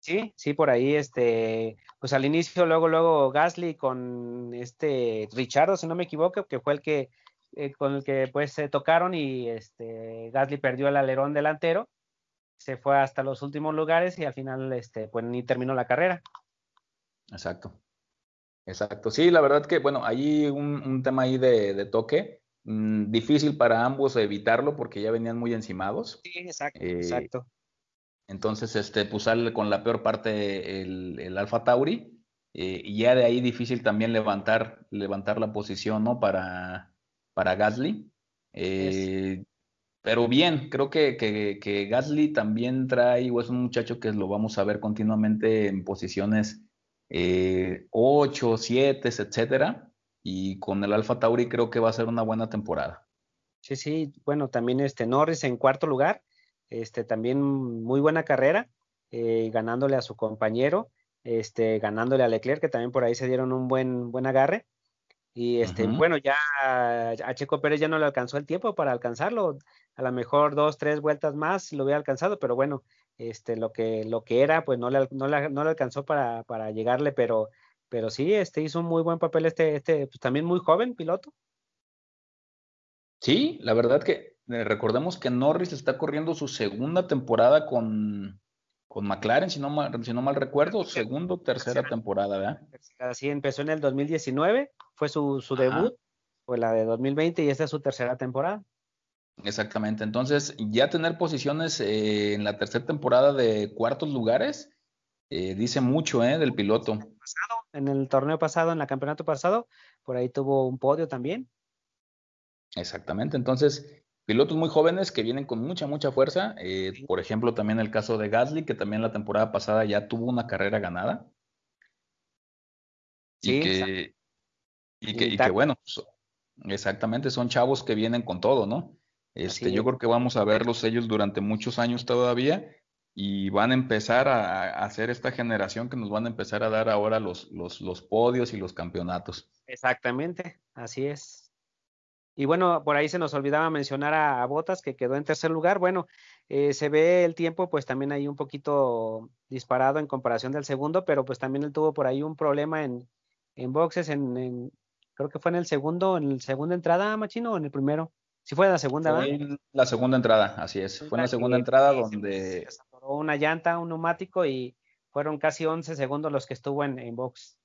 Sí, sí, por ahí, este, pues al inicio, luego, luego Gasly con este Richardo, si no me equivoco, que fue el que, eh, con el que pues se tocaron y este, Gasly perdió el alerón delantero, se fue hasta los últimos lugares y al final, este, pues ni terminó la carrera. Exacto. Exacto, sí, la verdad que, bueno, hay un, tema ahí de, toque, mm, difícil para ambos evitarlo porque ya venían muy encimados. Sí, exacto, eh, exacto. Entonces, este, pues sale con la peor parte el, el Alfa Tauri, eh, y ya de ahí difícil también levantar, levantar la posición, ¿no? Para, para Gasly. Eh, pero bien, creo que, que, que, Gasly también trae, o es un muchacho que lo vamos a ver continuamente en posiciones eh, 8, 7, etcétera. Y con el Alfa Tauri creo que va a ser una buena temporada. Sí, sí, bueno, también este Norris en cuarto lugar, este también muy buena carrera, eh, ganándole a su compañero, este, ganándole a Leclerc, que también por ahí se dieron un buen, buen agarre. Y este, bueno, ya a Checo Pérez ya no le alcanzó el tiempo para alcanzarlo. A lo mejor dos, tres vueltas más lo hubiera alcanzado, pero bueno, este, lo que, lo que era, pues no le, no le, no le alcanzó para, para, llegarle, pero, pero sí, este hizo un muy buen papel este, este, pues también muy joven piloto. Sí, la verdad que eh, recordemos que Norris está corriendo su segunda temporada con, con McLaren, si no mal, si no mal recuerdo, segundo, tercera, temporada, ¿verdad? Así empezó en el 2019, fue su, su debut, fue la de 2020 y esta es su tercera temporada. Exactamente. Entonces, ya tener posiciones eh, en la tercera temporada de cuartos lugares eh, dice mucho eh, del piloto. En el torneo pasado, en el campeonato pasado, por ahí tuvo un podio también. Exactamente. Entonces, pilotos muy jóvenes que vienen con mucha, mucha fuerza. por ejemplo, también el caso de Gasly, que también la temporada pasada ya tuvo una carrera ganada. Sí, y que, y que, y que bueno, exactamente, son chavos que vienen con todo, ¿no? Este, yo creo que vamos a verlos ellos durante muchos años todavía y van a empezar a, hacer esta generación que nos van a empezar a dar ahora los, los, los podios y los campeonatos. Exactamente, así es. Y bueno, por ahí se nos olvidaba mencionar a, Botas que quedó en tercer lugar. Bueno, eh, se ve el tiempo pues también ahí un poquito disparado en comparación del segundo, pero pues también él tuvo por ahí un problema en, en boxes, en, en, creo que fue en el segundo, en el segunda entrada, Machino, o en el primero. Si fue en la segunda, fue en la segunda entrada, así es. Fue en la segunda entrada donde... Se una llanta, un neumático y fueron casi 11 segundos los que estuvo en, box.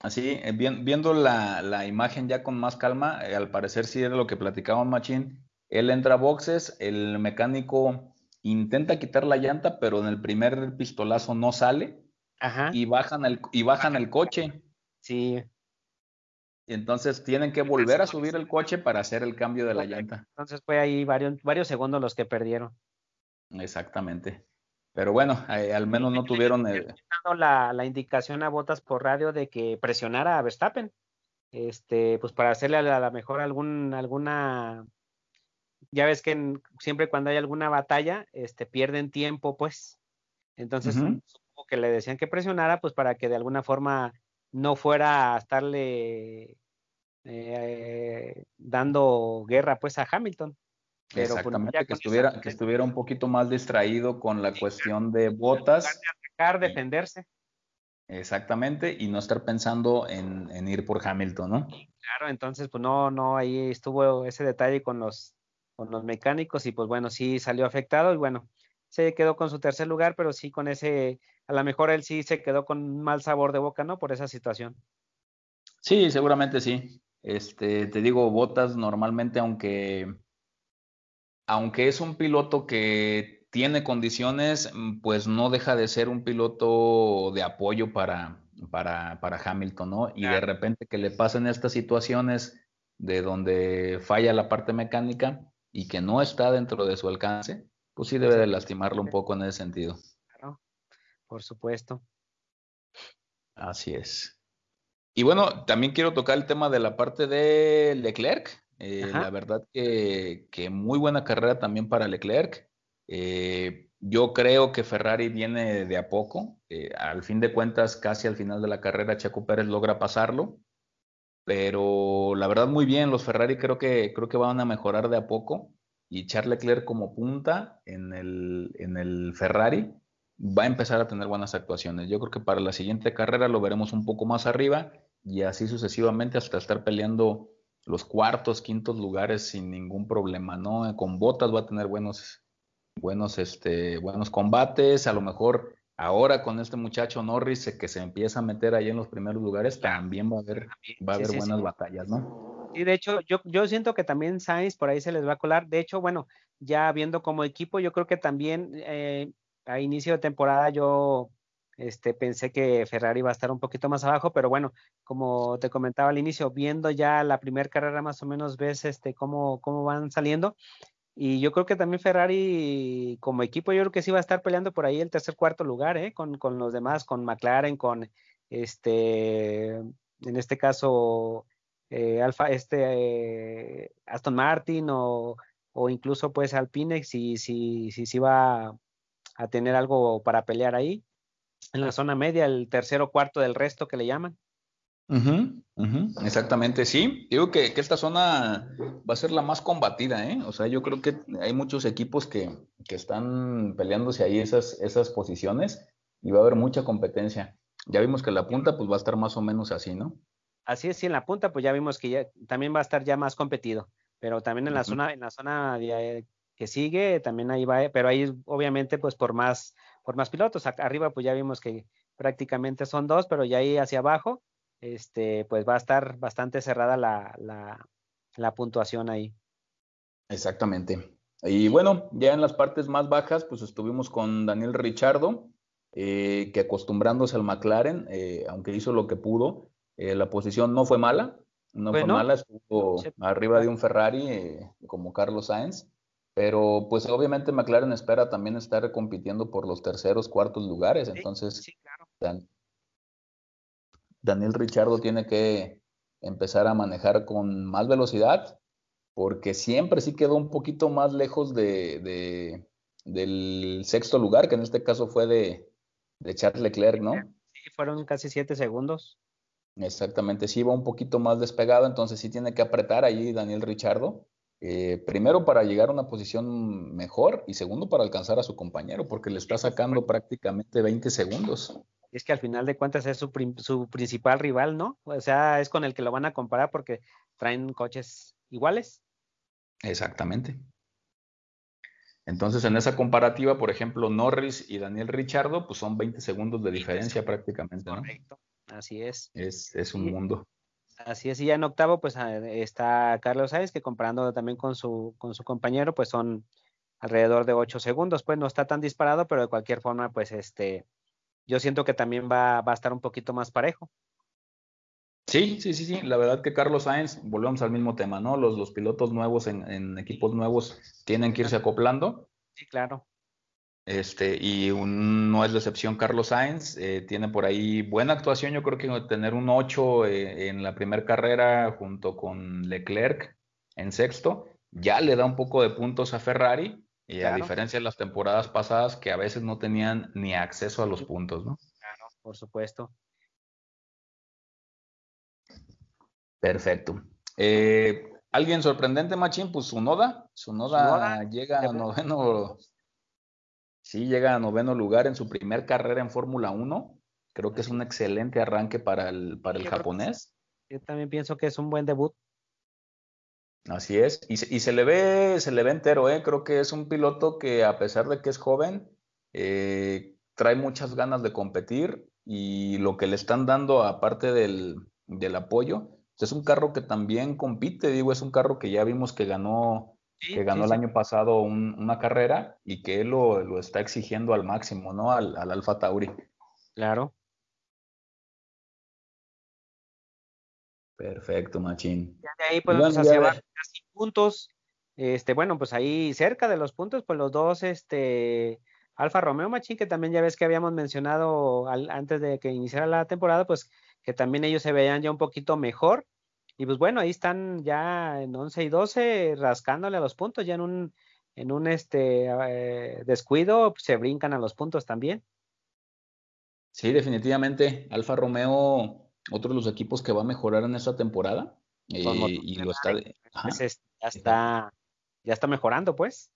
Así, eh, viendo la, imagen ya con más calma, eh, al parecer sí era lo que platicaba Machín. Él entra a boxes, el mecánico intenta quitar la llanta, pero en el primer pistolazo no sale. Ajá. Y bajan el, y bajan el coche. Sí. Y entonces tienen que volver a subir el coche para hacer el cambio de la llanta. Entonces fue ahí varios, varios segundos los que perdieron. Exactamente. Pero bueno, eh, al menos no tuvieron el... la, la indicación a Botas por radio de que presionara a Verstappen. Este, pues para hacerle a la, mejor algún, alguna ya ves que siempre cuando hay alguna batalla, este, pierden tiempo, pues. Entonces, que le decían que presionara, pues para que de alguna forma no fuera a estarle eh, dando guerra, pues, a Hamilton. Pero pues, Exactamente, que estuviera, que estuviera un poquito más distraído con la cuestión de botas. Atacar, defenderse. Exactamente, y no estar pensando en, en, ir por Hamilton, ¿no? Claro, entonces, pues no, no, ahí estuvo ese detalle con los, con los mecánicos, y pues bueno, sí salió afectado, y bueno, se quedó con su tercer lugar, pero sí con ese, a lo mejor él sí se quedó con un mal sabor de boca, ¿no? Por esa situación. Sí, seguramente sí. Este, te digo, Botas normalmente, aunque, aunque es un piloto que tiene condiciones, mm, pues no deja de ser un piloto de apoyo para, para, para Hamilton, ¿no? Y de repente que le pasen estas situaciones de donde falla la parte mecánica y que no está dentro de su alcance, pues sí debe de lastimarlo un poco en ese sentido. Claro, por supuesto. Así es. Y bueno, también quiero tocar el tema de la parte de Leclerc. Eh, la verdad que, que, muy buena carrera también para Leclerc. Eh, yo creo que Ferrari viene de a poco. Eh, al fin de cuentas, casi al final de la carrera, Chaco Pérez logra pasarlo. Pero la verdad, muy bien. Los Ferrari creo que, creo que van a mejorar de a poco y Charles Leclerc como punta en el, en el Ferrari va a empezar a tener buenas actuaciones. Yo creo que para la siguiente carrera lo veremos un poco más arriba y así sucesivamente hasta estar peleando los cuartos, quintos lugares sin ningún problema, ¿no? Con botas va a tener buenos, buenos, este, buenos combates, a lo mejor ahora con este muchacho Norris que se empieza a meter ahí en los primeros lugares, también va a haber, va a haber buenas batallas, ¿no? Y de hecho, yo, yo siento que también Sainz por ahí se les va a colar. De hecho, bueno, ya viendo como equipo, yo creo que también eh, a inicio de temporada yo este, pensé que Ferrari iba a estar un poquito más abajo, pero bueno, como te comentaba al inicio, viendo ya la primera carrera más o menos ves este, cómo, cómo van saliendo. Y yo creo que también Ferrari como equipo, yo creo que sí va a estar peleando por ahí el tercer, cuarto lugar, ¿eh? con, con los demás, con McLaren, con este, en este caso, eh, Alfa, este Aston Martin o, o, incluso pues Alpine si, si, si, si va a tener algo para pelear ahí. En la zona media, el tercero cuarto del resto que le llaman. exactamente, sí. Digo que, que, esta zona va a ser la más combatida, ¿eh? O sea, yo creo que hay muchos equipos que, que están peleándose ahí esas, esas posiciones y va a haber mucha competencia. Ya vimos que la punta pues va a estar más o menos así, ¿no? así es, sí, en la punta, pues ya vimos que ya también va a estar ya más competido, pero también en la zona, en la zona que sigue, también ahí va, pero ahí obviamente pues por más, por más pilotos, arriba pues ya vimos que prácticamente son dos, pero ya ahí hacia abajo, este, pues va a estar bastante cerrada la, la, la puntuación ahí. Exactamente. Y bueno, ya en las partes más bajas, pues estuvimos con Daniel Richardo, eh, que acostumbrándose al McLaren, eh, aunque hizo lo que pudo, eh, la posición no fue mala, no fue mala, estuvo arriba de un Ferrari como Carlos Sainz, pero pues obviamente McLaren espera también estar compitiendo por los terceros, cuartos lugares, entonces Daniel Richardo tiene que empezar a manejar con más velocidad, porque siempre sí quedó un poquito más lejos de, del sexto lugar, que en este caso fue de, de Charles Leclerc, ¿no? Sí, fueron casi siete segundos. Exactamente, sí va un poquito más despegado, entonces sí tiene que apretar ahí Daniel Richardo. Eh, primero para llegar a una posición mejor y segundo para alcanzar a su compañero, porque le está sacando prácticamente 20 segundos. Es que al final de cuentas es su, su principal rival, ¿no? O sea, es con el que lo van a comparar porque traen coches iguales. Exactamente. Entonces, en esa comparativa, por ejemplo, Norris y Daniel Richardo, pues son 20 segundos de diferencia prácticamente, ¿no? Correcto. Así es. Es, un mundo. Así es, y ya en octavo, pues ah, está Carlos Sainz, que comparando también con su, con su compañero, pues son alrededor de ocho segundos, pues no está tan disparado, pero de cualquier forma, pues este, yo siento que también va, va a estar un poquito más parejo. Sí, sí, sí, sí. La verdad que Carlos Sainz, volvemos al mismo tema, ¿no? Los, los pilotos nuevos en, equipos nuevos tienen que irse acoplando. Sí, claro. Este, y no es la excepción Carlos Sainz, eh, tiene por ahí buena actuación, yo creo que tener un 8 eh, en la primera carrera junto con Leclerc en sexto, ya le da un poco de puntos a Ferrari, y a diferencia de las temporadas pasadas que a veces no tenían ni acceso a los puntos, ¿no? Claro, por supuesto. Perfecto. Eh, ¿Alguien sorprendente, Machín? Pues su Noda. Su Noda llega a noveno. Sí, llega a noveno lugar en su primer carrera en Fórmula 1. Creo que es un excelente arranque para el, para el japonés. Yo también pienso que es un buen debut. Así es. Y, se le ve, se le ve entero, ¿eh? Creo que es un piloto que, a pesar de que es joven, eh, trae muchas ganas de competir. Y lo que le están dando, aparte del, del apoyo, es un carro que también compite, digo, es un carro que ya vimos que ganó, que ganó el año pasado una carrera y que él lo, está exigiendo al máximo, ¿no? Al, al Alfa Tauri. Claro. Perfecto, Machín. Ya de ahí podemos hacer casi puntos. Este, bueno, pues ahí cerca de los puntos, pues los dos, este, Alfa Romeo Machín, que también ya ves que habíamos mencionado antes de que iniciara la temporada, pues que también ellos se veían ya un poquito mejor. Y pues bueno, ahí están ya en 11 y 12 rascándole a los puntos, ya en un, en un este, eh, descuido se brincan a los puntos también. Sí, definitivamente. Alfa Romeo, otro de los equipos que va a mejorar en esta temporada. Eh, y lo está, ya está, ya está mejorando, pues.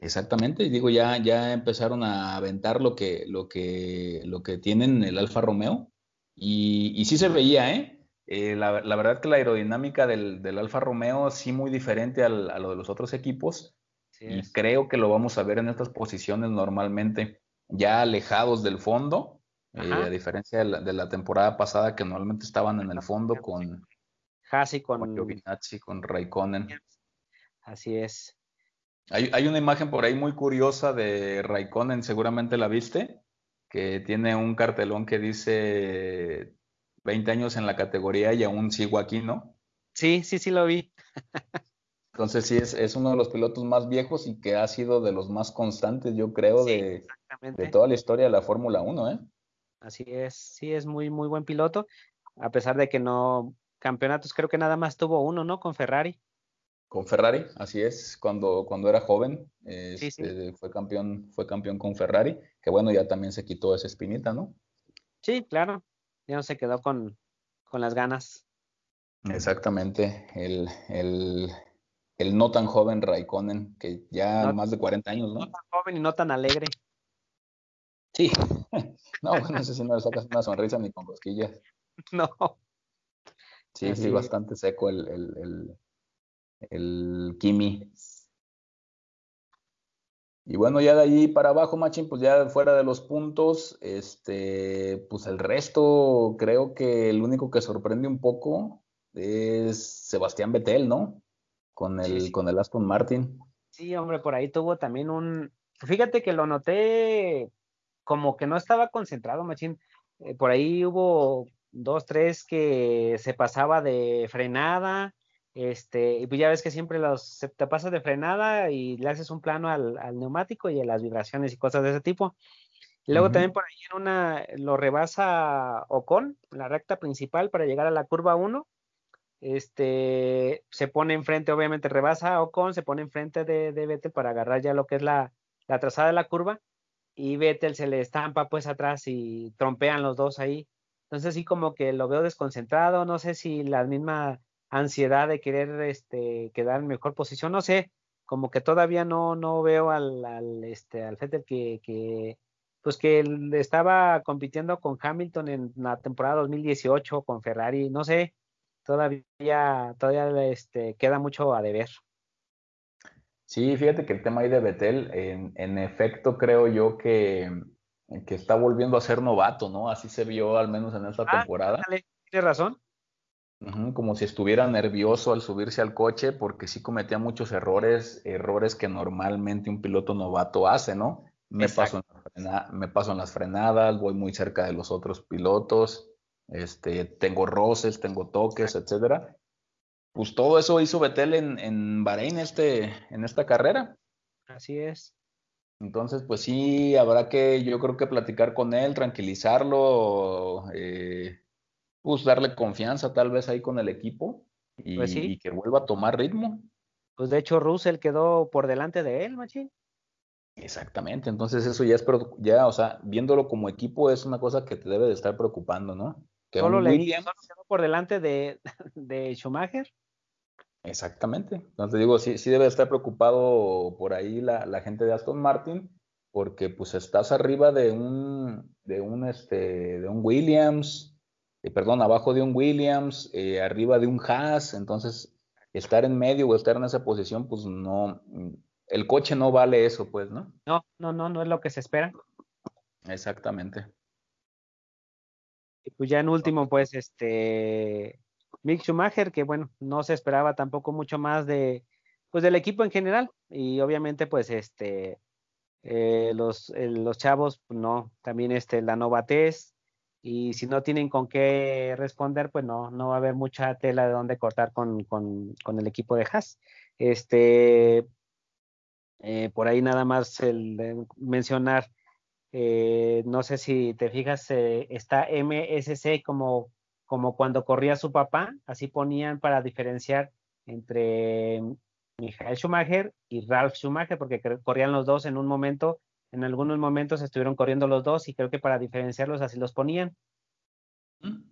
Exactamente, y digo, ya, ya empezaron a aventar lo que, lo que, lo que tienen el Alfa Romeo. Y, sí se veía, ¿eh? Eh la, verdad que la aerodinámica del, Alfa Romeo sí muy diferente a lo de los otros equipos. y creo que lo vamos a ver en estas posiciones normalmente, ya alejados del fondo, eh, a diferencia de la, temporada pasada que normalmente estaban en el fondo con Hasi, con, con Giovinazzi, con Raikkonen. Así es. Hay, hay, una imagen por ahí muy curiosa de Raikkonen, seguramente la viste, que tiene un cartelón que dice 20 años en la categoría y aún sigo aquí, ¿no? Sí, sí, sí lo vi. Entonces sí, es, es, uno de los pilotos más viejos y que ha sido de los más constantes, yo creo, de, de, toda la historia de la Fórmula 1, ¿eh? Así es, sí, es muy, muy buen piloto, a pesar de que no, campeonatos creo que nada más tuvo uno, ¿no? Con Ferrari. Con Ferrari, así es, cuando, cuando era joven, este, fue campeón, fue campeón con Ferrari, que bueno, ya también se quitó esa espinita, ¿no? Sí, claro, ya no se quedó con, con las ganas. Exactamente, el, el, el, no tan joven Raikkonen, que ya más de 40 años, ¿no? No tan joven y no tan alegre. Sí, no, bueno, sé si no le sacas una sonrisa ni con cosquillas. No. Sí, sí, bastante seco el, el el Kimi. Y bueno, ya de ahí para abajo, Machín, pues ya fuera de los puntos, este, pues el resto, creo que el único que sorprende un poco es Sebastián Vettel, ¿no? Con el, con el Aston Martin. Sí, hombre, por ahí tuvo también un. Fíjate que lo noté como que no estaba concentrado, Machín. Eh, por ahí hubo dos, tres que se pasaba de frenada este, y pues ya ves que siempre los, te pasas de frenada y le haces un plano al, neumático y a las vibraciones y cosas de ese tipo. Y luego también por ahí en una, lo rebasa Ocon, la recta principal para llegar a la curva 1. Este, se pone enfrente, obviamente rebasa Ocon, se pone enfrente de, de Vettel para agarrar ya lo que es la, la trazada de la curva. Y Vettel se le estampa pues atrás y trompean los dos ahí. Entonces sí como que lo veo desconcentrado, no sé si la misma ansiedad de querer este, quedar en mejor posición. No sé, como que todavía no, no veo al, al, este, al Vettel que, que, pues que estaba compitiendo con Hamilton en la temporada 2018 con Ferrari. No sé, todavía, todavía este, queda mucho a deber. Sí, fíjate que el tema ahí de Vettel, en, en efecto, creo yo que, que está volviendo a ser novato, ¿no? Así se vio al menos en esta ah, temporada. Tienes razón como si estuviera nervioso al subirse al coche porque sí cometía muchos errores, errores que normalmente un piloto novato hace, ¿no? Me paso, en me paso en las frenadas, voy muy cerca de los otros pilotos. este, tengo roces, tengo toques, etcétera. Pues todo eso hizo Betel en, en Bahrein este, en esta carrera. Así es. Entonces, pues sí, habrá que, yo creo que platicar con él, tranquilizarlo, eh, pues darle confianza tal vez ahí con el equipo y, Pues sí. y que vuelva a tomar ritmo. Pues de hecho Russell quedó por delante de él, machín. Exactamente, entonces eso ya es, ya, o sea, viéndolo como equipo es una cosa que te debe de estar preocupando, ¿no? Que Solo, le, Williams- quedó por delante de, de Schumacher. Exactamente. Entonces digo, sí, sí debe estar preocupado por ahí la, la gente de Aston Martin, porque pues estás arriba de un, de un, este, de un Williams, eh, perdón, abajo de un Williams, eh, arriba de un Haas, entonces estar en medio o estar en esa posición, pues no, el coche no vale eso, pues, ¿no? No, no, no, no es lo que se espera. Exactamente. Y pues ya en último, pues, este, Mick Schumacher, que bueno, no se esperaba tampoco mucho más de, pues, del equipo en general. Y obviamente, pues, este, eh, los, eh, los chavos, pues, no, también este, la novatez. Y si no tienen con qué responder, pues no, no va a haber mucha tela de dónde cortar con, con, con el equipo de Haas. Este, eh, por ahí nada más el mencionar eh, no sé si te fijas, eh, está MSC como, como cuando corría su papá, así ponían para diferenciar entre Michael Schumacher y Ralf Schumacher, porque corrían los dos en un momento, en algunos momentos estuvieron corriendo los dos y creo que para diferenciarlos así los ponían. ¿Mm?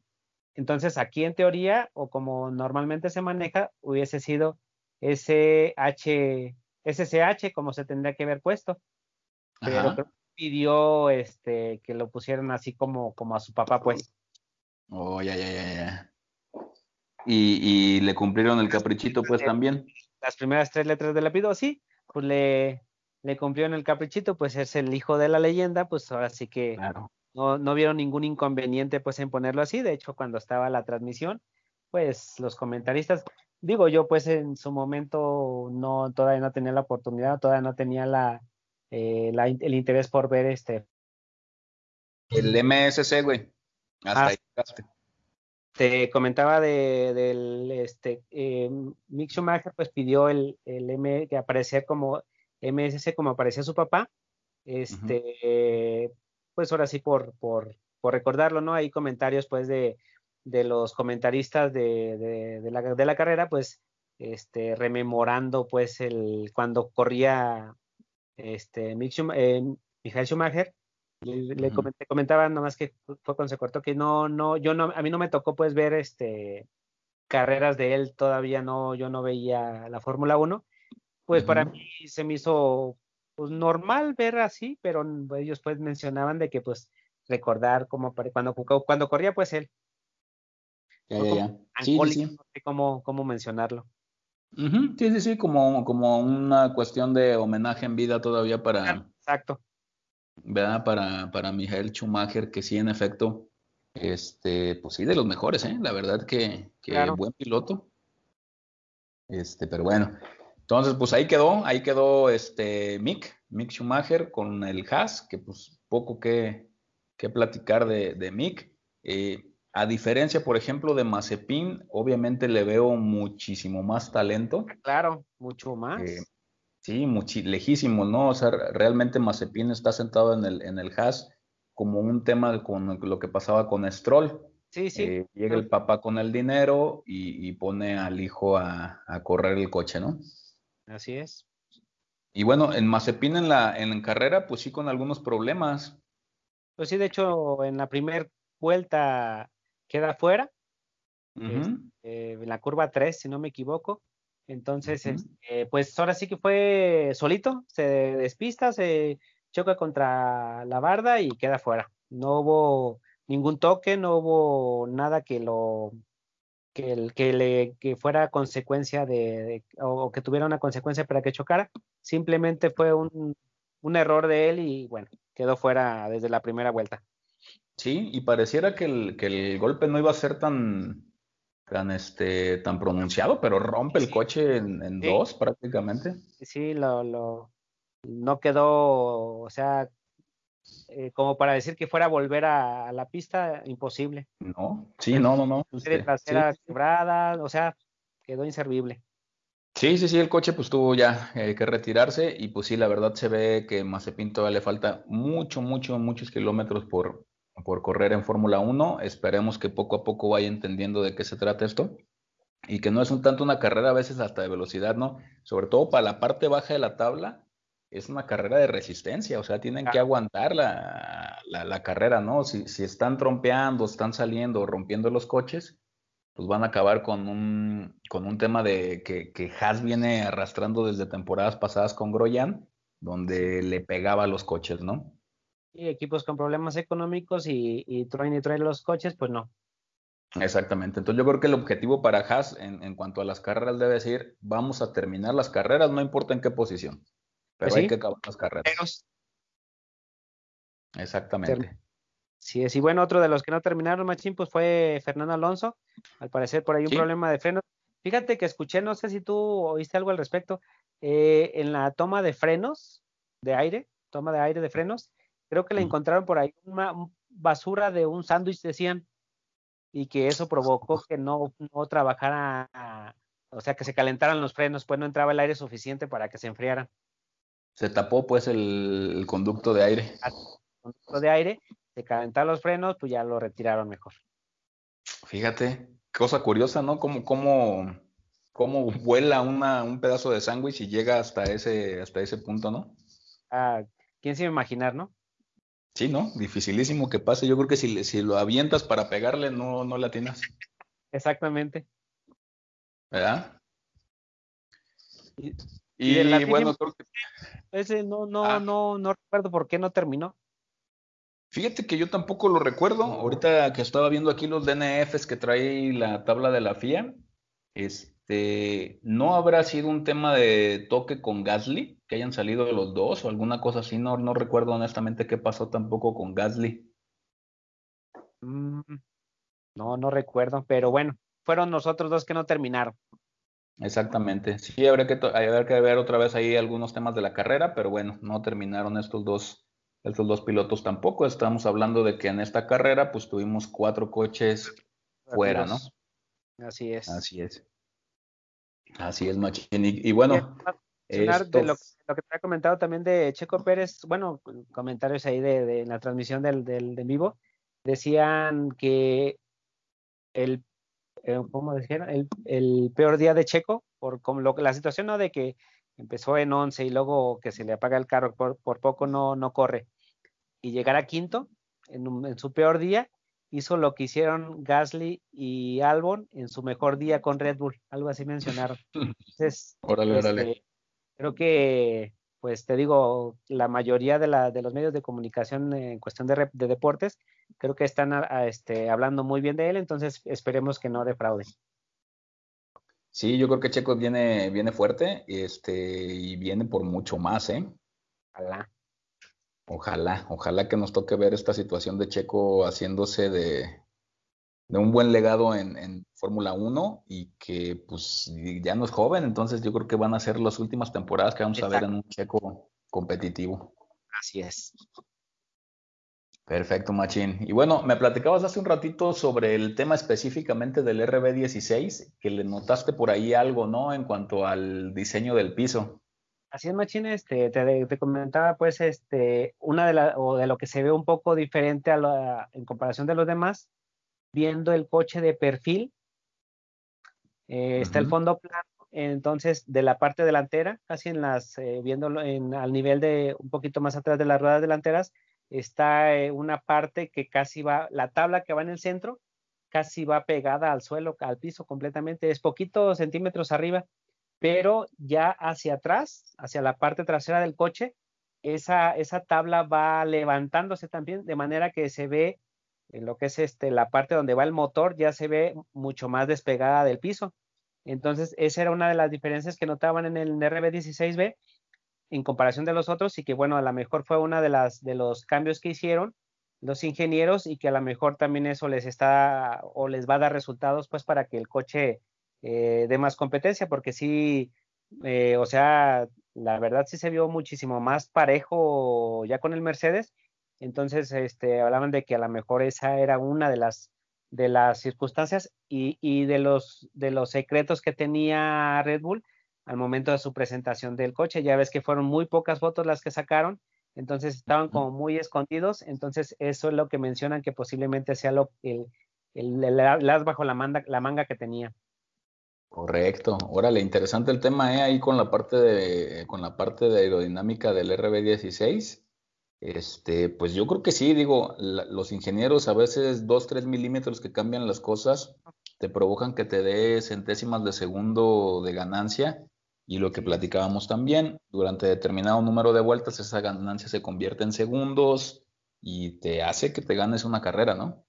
Entonces aquí en teoría, o como normalmente se maneja, hubiese sido SH, SCH como se tendría que haber puesto pero Ajá. creo que pidió este que lo pusieran así como, como a su papá, pues. Oh, ya, ya, ya, ya. Y, y le cumplieron el caprichito, pues también. Las primeras tres letras del apellido, sí, pues le, le cumplió en el caprichito, pues es el hijo de la leyenda, pues ahora sí que Claro. no, no vieron ningún inconveniente pues en ponerlo así. De hecho, cuando estaba la transmisión, pues los comentaristas, digo yo, pues en su momento no, todavía no tenía la oportunidad, todavía no tenía la, eh, la- el interés por ver este El MSC, güey. Hasta Ah. ahí te comentaba de, del este eh, Mick Schumacher pues pidió el, el M que aparecía como MSC como aparecía su papá este pues ahora sí por, por, por recordarlo no hay comentarios pues de, de los comentaristas de, de, de la, de la carrera pues este rememorando pues el cuando corría este Mick Schum- eh, Michael Schumacher le, le comenté- comentaba nomás que fue cuando se cortó que no, no, yo no, a mí no me tocó pues ver este carreras de él, todavía no, yo no veía la Fórmula 1, pues para mí se me hizo pues normal ver así, pero ellos pues mencionaban de que pues recordar como cuando, cuando corría pues él, Ya. Sí, sí, sí. no sé cómo, cómo mencionarlo. Sí, sí, sí, como, como una cuestión de homenaje en vida todavía para, Exacto. ¿verdad? Para, para Michael Schumacher, que sí, en efecto, este, pues sí, de los mejores, ¿eh? La verdad que, que Claro. buen piloto. Este, pero bueno. Entonces, pues ahí quedó, ahí quedó este Mick, Mick Schumacher con el Haas, que pues poco que, que platicar de, de Mick. Eh, a diferencia, por ejemplo, de Mazepin, obviamente le veo muchísimo más talento. Claro, mucho más. Eh, sí, lejísimo, ¿no? O sea, re- realmente Mazepin está sentado en el, en el Haas como un tema con lo que pasaba con Stroll. sí, sí. Eh, llega el papá con el dinero y, y pone al hijo a, a correr el coche, ¿no? Así es. Y bueno, en Mazepin en la, en carrera, pues sí con algunos problemas. Pues sí, de hecho, en la primera vuelta queda fuera, eh, en la curva 3, si no me equivoco. Entonces, este, pues ahora sí que fue solito, se despista, se choca contra la barda y queda fuera. No hubo ningún toque, no hubo nada que lo que, el- que le que fuera consecuencia de, de- o, que tuviera una consecuencia para que chocara. Simplemente fue un, un error de él y bueno, quedó fuera desde la primera vuelta. Sí, y pareciera que el, que el golpe no iba a ser tan, tan, este, tan pronunciado, pero rompe el coche en, en Sí. dos prácticamente. sí, lo, lo, no quedó, o sea, eh, como para decir que fuera a volver a, la pista, imposible. No, sí, no, no, no. Este, trasera quebrada, o sea, quedó inservible. Sí, sí, sí, el coche pues tuvo ya eh, que retirarse y pues sí, la verdad se ve que Mazepin todavía le falta mucho, mucho, muchos kilómetros por, por correr en Fórmula 1. Esperemos que poco a poco vaya entendiendo de qué se trata esto y que no es un tanto una carrera a veces hasta de velocidad, ¿no? Sobre todo para la parte baja de la tabla, es una carrera de resistencia, o sea, tienen que aguantar la, la, carrera, ¿no? Si, si, están trompeando, están saliendo, rompiendo los coches, pues van a acabar con un, con un tema de que, que Haas viene arrastrando desde temporadas pasadas con Groyan, donde le pegaba a los coches, ¿no? Y equipos con problemas económicos y, y traen y traen los coches, pues no. Exactamente. Entonces yo creo que el objetivo para Haas en, en, cuanto a las carreras debe ser, vamos a terminar las carreras, no importa en qué posición, pero hay que acabar las carreras. Exactamente. Sí, es. Y bueno, otro de los que no terminaron, Machín, pues fue Fernando Alonso. Al parecer por ahí un problema de frenos. Fíjate que escuché, no sé si tú oíste algo al respecto, eh, en la toma de frenos de aire, toma de aire de frenos, creo que le encontraron por ahí una basura de un sándwich, decían, y que eso provocó que no, no trabajara, o sea, que se calentaran los frenos, pues no entraba el aire suficiente para que se enfriaran. Se tapó pues el, el conducto de aire. El conducto de aire de calentar los frenos, pues ya lo retiraron mejor. Fíjate, cosa curiosa, ¿no? Cómo, cómo, cómo vuela una, un pedazo de sándwich y llega hasta ese, hasta ese punto, ¿no? Ah, ¿quién se iba a imaginar, no? Sí, ¿no? Dificilísimo que pase. Yo creo que si, si lo avientas para pegarle, no, no la tienes. Exactamente. ¿Verdad? Y, bueno, creo que... Ese no, no, ah. no, no recuerdo por qué no terminó. Fíjate que yo tampoco lo recuerdo. Ahorita que estaba viendo aquí los DNFs que trae la tabla de la FIA, este, ¿no habrá sido un tema de toque con Gasly? Que hayan salido los dos o alguna cosa así. No, no recuerdo honestamente qué pasó tampoco con Gasly. Mm, no, no recuerdo, pero bueno, fueron nosotros dos que no terminaron. Exactamente. Sí, habría que, habría que ver otra vez ahí algunos temas de la carrera, pero bueno, no terminaron estos dos estos dos pilotos tampoco. Estamos hablando de que en esta carrera pues tuvimos cuatro coches fuera, ¿no? Así es. Así es. Así es, Machín. Y, bueno. de lo, que te ha comentado también de Checo Pérez, bueno, comentarios ahí de, la transmisión del, del, de vivo, decían que el, ¿cómo decían? El, el, peor día de Checo, por como lo, la situación ¿no? de que empezó en 11 y luego que se le apaga el carro, por, por poco no, no corre y llegar a quinto en, su peor día, hizo lo que hicieron Gasly y Albon en su mejor día con Red Bull, algo así mencionaron. Entonces, órale, órale. Este, creo que, pues te digo, la mayoría de, la, de los medios de comunicación en cuestión de, de deportes, creo que están este, hablando muy bien de él, entonces esperemos que no defraude. Sí, yo creo que Checo viene, viene fuerte este, y viene por mucho más, ¿eh? Ojalá. Ojalá, ojalá que nos toque ver esta situación de Checo haciéndose de, de un buen legado en, en Fórmula 1 y que pues ya no es joven, entonces yo creo que van a ser las últimas temporadas que vamos a ver en un Checo competitivo. Así es. Perfecto, Machín. Y bueno, me platicabas hace un ratito sobre el tema específicamente del RB16, que le notaste por ahí algo, ¿no? En cuanto al diseño del piso. Así es, Machine, este, te, comentaba pues este, una de la, o de lo que se ve un poco diferente a la, en comparación de los demás, viendo el coche de perfil, eh, está el fondo plano, entonces de la parte delantera, casi en las, eh, viéndolo en, al nivel de un poquito más atrás de las ruedas delanteras, está eh, una parte que casi va, la tabla que va en el centro, casi va pegada al suelo, al piso completamente, es poquitos centímetros arriba pero ya hacia atrás, hacia la parte trasera del coche, esa, esa tabla va levantándose también, de manera que se ve en lo que es este, la parte donde va el motor, ya se ve mucho más despegada del piso. Entonces, esa era una de las diferencias que notaban en el RB16B en comparación de los otros y que bueno, a lo mejor fue una de las de los cambios que hicieron los ingenieros y que a lo mejor también eso les está o les va a dar resultados pues para que el coche eh, de más competencia, porque sí, eh, o sea, la verdad sí se vio muchísimo más parejo ya con el Mercedes Entonces, este, hablaban de que a lo mejor esa era una de las de las circunstancias y, y de los de los secretos que tenía Red Bull al momento de su presentación del coche. Ya ves que fueron muy pocas fotos las que sacaron, entonces estaban como muy escondidos. Entonces, eso es lo que mencionan que posiblemente sea lo, el, el, el, as bajo la manga, la manga que tenía. Correcto. Órale, interesante el tema, ¿eh? Ahí con la parte de, con la parte de aerodinámica del RB16. Este, pues yo creo que sí, digo, la, los ingenieros a veces 2, 3 milímetros que cambian las cosas te provocan que te dé centésimas de segundo de ganancia y lo que platicábamos también, durante determinado número de vueltas esa ganancia se convierte en segundos y te hace que te ganes una carrera, ¿no?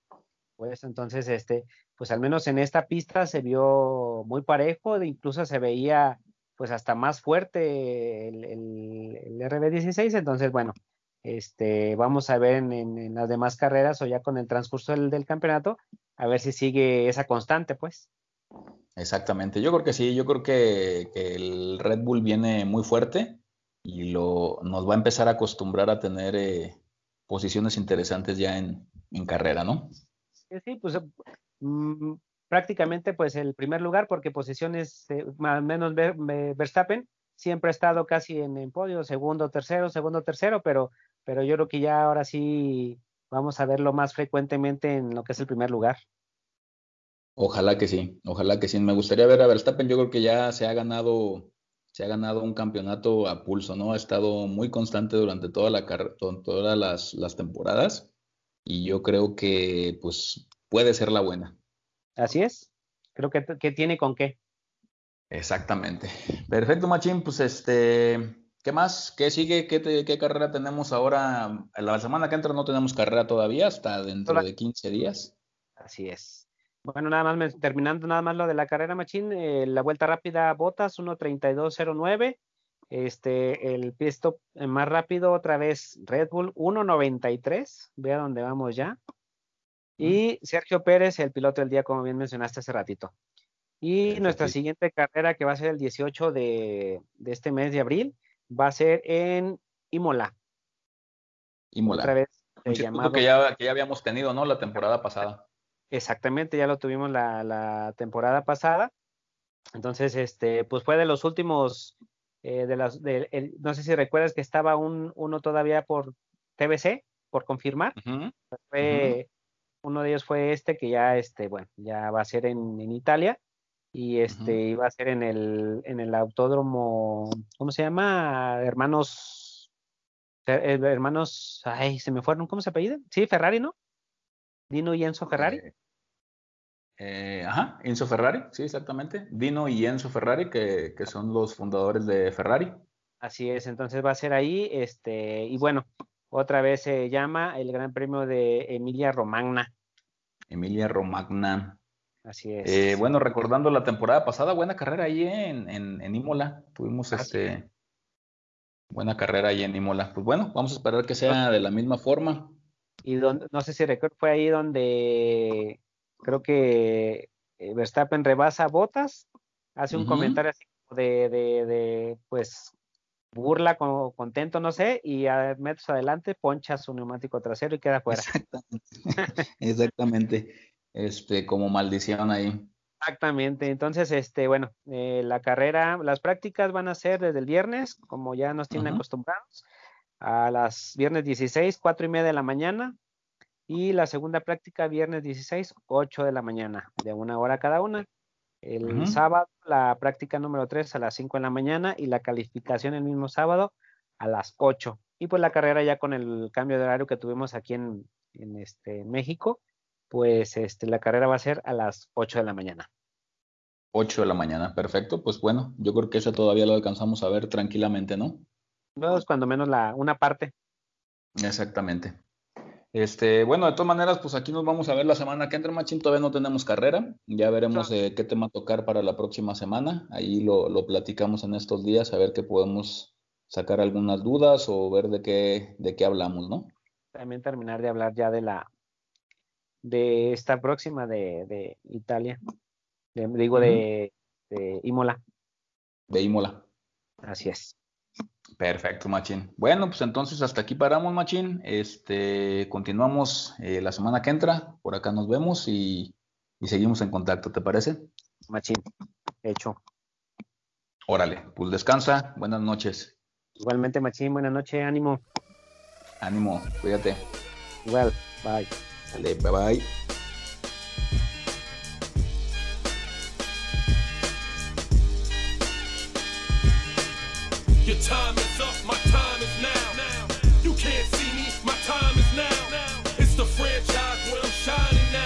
Pues entonces, este, pues al menos en esta pista se vio muy parejo, incluso se veía pues hasta más fuerte el, el, el RB16, entonces bueno, este, vamos a ver en, en, en, las demás carreras o ya con el transcurso del, del, campeonato, a ver si sigue esa constante, pues. Exactamente, yo creo que sí, yo creo que, que el Red Bull viene muy fuerte y lo, nos va a empezar a acostumbrar a tener eh, posiciones interesantes ya en, en carrera, ¿no? Sí, pues mmm, prácticamente pues el primer lugar porque posiciones eh, más o menos Verstappen siempre ha estado casi en podio, segundo, tercero, segundo, tercero, pero, pero yo creo que ya ahora sí vamos a verlo más frecuentemente en lo que es el primer lugar. Ojalá que sí, ojalá que sí. Me gustaría ver a Verstappen, yo creo que ya se ha ganado, se ha ganado un campeonato a pulso, ¿no? Ha estado muy constante durante toda la todas las, las temporadas y yo creo que pues puede ser la buena. Así es. Creo que, que tiene con qué. Exactamente. Perfecto, Machín. Pues este, ¿qué más? ¿Qué sigue? ¿Qué, te, ¿Qué, carrera tenemos ahora? La semana que entra no tenemos carrera todavía, hasta dentro de 15 días. Así es. Bueno, nada más, me, terminando nada más lo de la carrera, Machín, eh, la vuelta rápida Botas 1.32.09. Este, el pit stop más rápido, otra vez Red Bull 1.93. Vea dónde vamos ya. Y Sergio Pérez, el piloto del día, como bien mencionaste hace ratito. Y Perfecto. nuestra siguiente carrera, que va a ser el 18 de, de, este mes de abril, va a ser en Imola. Imola. Otra vez. Un llamado... que, ya, que ya habíamos tenido, ¿no? La temporada pasada. Exactamente, ya lo tuvimos la, la temporada pasada. Entonces, este, pues fue de los últimos, eh, de las, de, el, no sé si recuerdas que estaba un, uno todavía por TBC, por confirmar. Uh -huh. Fue, uh -huh uno de ellos fue este que ya este bueno ya va a ser en, en Italia y este uh -huh. iba a ser en el en el autódromo cómo se llama hermanos eh, hermanos ay se me fueron cómo se apellidan sí Ferrari no Dino y Enzo Ferrari eh, eh, ajá Enzo Ferrari sí exactamente Dino y Enzo Ferrari que, que son los fundadores de Ferrari así es entonces va a ser ahí este y bueno otra vez se llama el Gran Premio de Emilia Romagna. Emilia Romagna. Así es. Eh, bueno, recordando la temporada pasada, buena carrera ahí en, en, en Imola. Tuvimos ah, este sí. buena carrera ahí en Imola. Pues bueno, vamos a esperar que sea de la misma forma. Y donde, no sé si recuerdo, fue ahí donde creo que eh, Verstappen rebasa botas, hace un uh -huh. comentario así de, de, de, pues burla, como contento, no sé, y a metros adelante poncha su neumático trasero y queda fuera. Exactamente. Exactamente. Este, como maldición ahí. Exactamente. Entonces, este, bueno, eh, la carrera, las prácticas van a ser desde el viernes, como ya nos tienen uh -huh. acostumbrados, a las viernes 16, cuatro y media de la mañana, y la segunda práctica viernes 16, 8 de la mañana, de una hora cada una. El uh -huh. sábado, la práctica número 3 a las 5 de la mañana y la calificación el mismo sábado a las 8. Y pues la carrera ya con el cambio de horario que tuvimos aquí en, en este, México, pues este, la carrera va a ser a las 8 de la mañana. 8 de la mañana, perfecto. Pues bueno, yo creo que eso todavía lo alcanzamos a ver tranquilamente, ¿no? Pues cuando menos la, una parte. Exactamente. Este, bueno, de todas maneras, pues aquí nos vamos a ver la semana que entra, Machín. Todavía no tenemos carrera. Ya veremos eh, qué tema tocar para la próxima semana. Ahí lo, lo, platicamos en estos días, a ver qué podemos sacar algunas dudas o ver de qué, de qué hablamos, ¿no? También terminar de hablar ya de la de esta próxima de, de Italia. De, digo, de, de Imola. De Imola. Así es. Perfecto, Machín. Bueno, pues entonces hasta aquí paramos, Machín. Este, continuamos eh, la semana que entra. Por acá nos vemos y, y seguimos en contacto, ¿te parece? Machín, hecho. Órale, pues descansa. Buenas noches. Igualmente, Machín, buenas noches, ánimo. Ánimo, cuídate. Igual, bye. Dale, bye bye. Your time is up, my time is now. You can't see me, my time is now. It's the franchise where I'm shining now.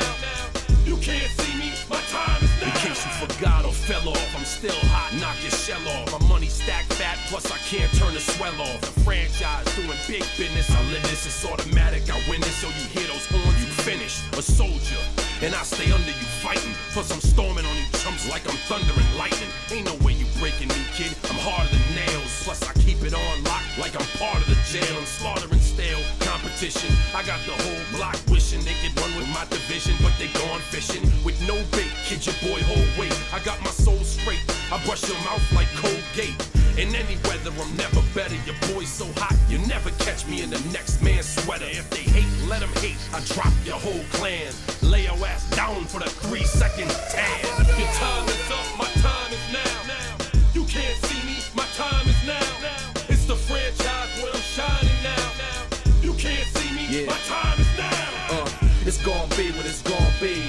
You can't see me, my time is now. In case you forgot or fell off, I'm still hot, knock your shell off. My money stacked fat, plus I can't turn the swell off. The franchise doing big business, I live this, it's automatic. I win this, so you hear those horns, you finish. A soldier, and I stay under you fighting. Plus I'm storming on you chumps like I'm thunder and lightning. Ain't no way you breaking me, kid. I'm harder than nails. Plus I keep it on lock like I'm part of the jail. I'm slaughtering stale competition. I got the whole block wishing they could run with my division, but they gone fishing with no bait. Kid your boy whole weight. I got my soul straight. I brush your mouth like Colgate. In any weather, I'm never better. Your boy's so hot, you never catch me in the next man's sweater. If they hate, let them hate. I drop your whole clan. Lay your ass down for the three second tan. Your time is up, my time is now. You can't see me, my time is now. It's the franchise where I'm shining now. You can't see me, Yeah. my time is now. Uh, it's gonna be what it's gonna be.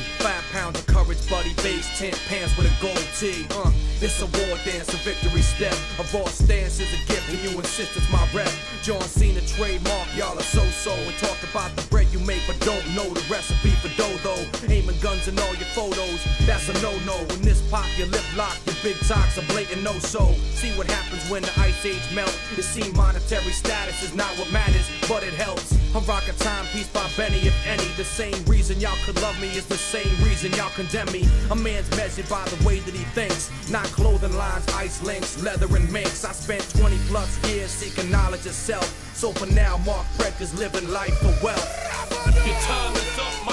Buddy base, ten pants with a gold tee. Uh, it's a war dance, a victory step. A raw stance is a gift, and you insist it's my rep. John Cena trademark, y'all are so-so. And talk about the bread you make, but don't know the recipe for dodo. Aiming guns in all your photos, that's a no-no. When this pop, your lip lock, your big talks a blatant no-so. See what happens when the ice age melt. It seems monetary status is not what matters, but it helps. I'm rocking timepiece by Benny, if any. The same reason y'all could love me is the same reason y'all condemn me. A man's measured by the way that he thinks, not clothing lines, ice links, leather and minks. I spent 20 plus years seeking knowledge of self. So for now, Mark is living life for wealth. Your time is up,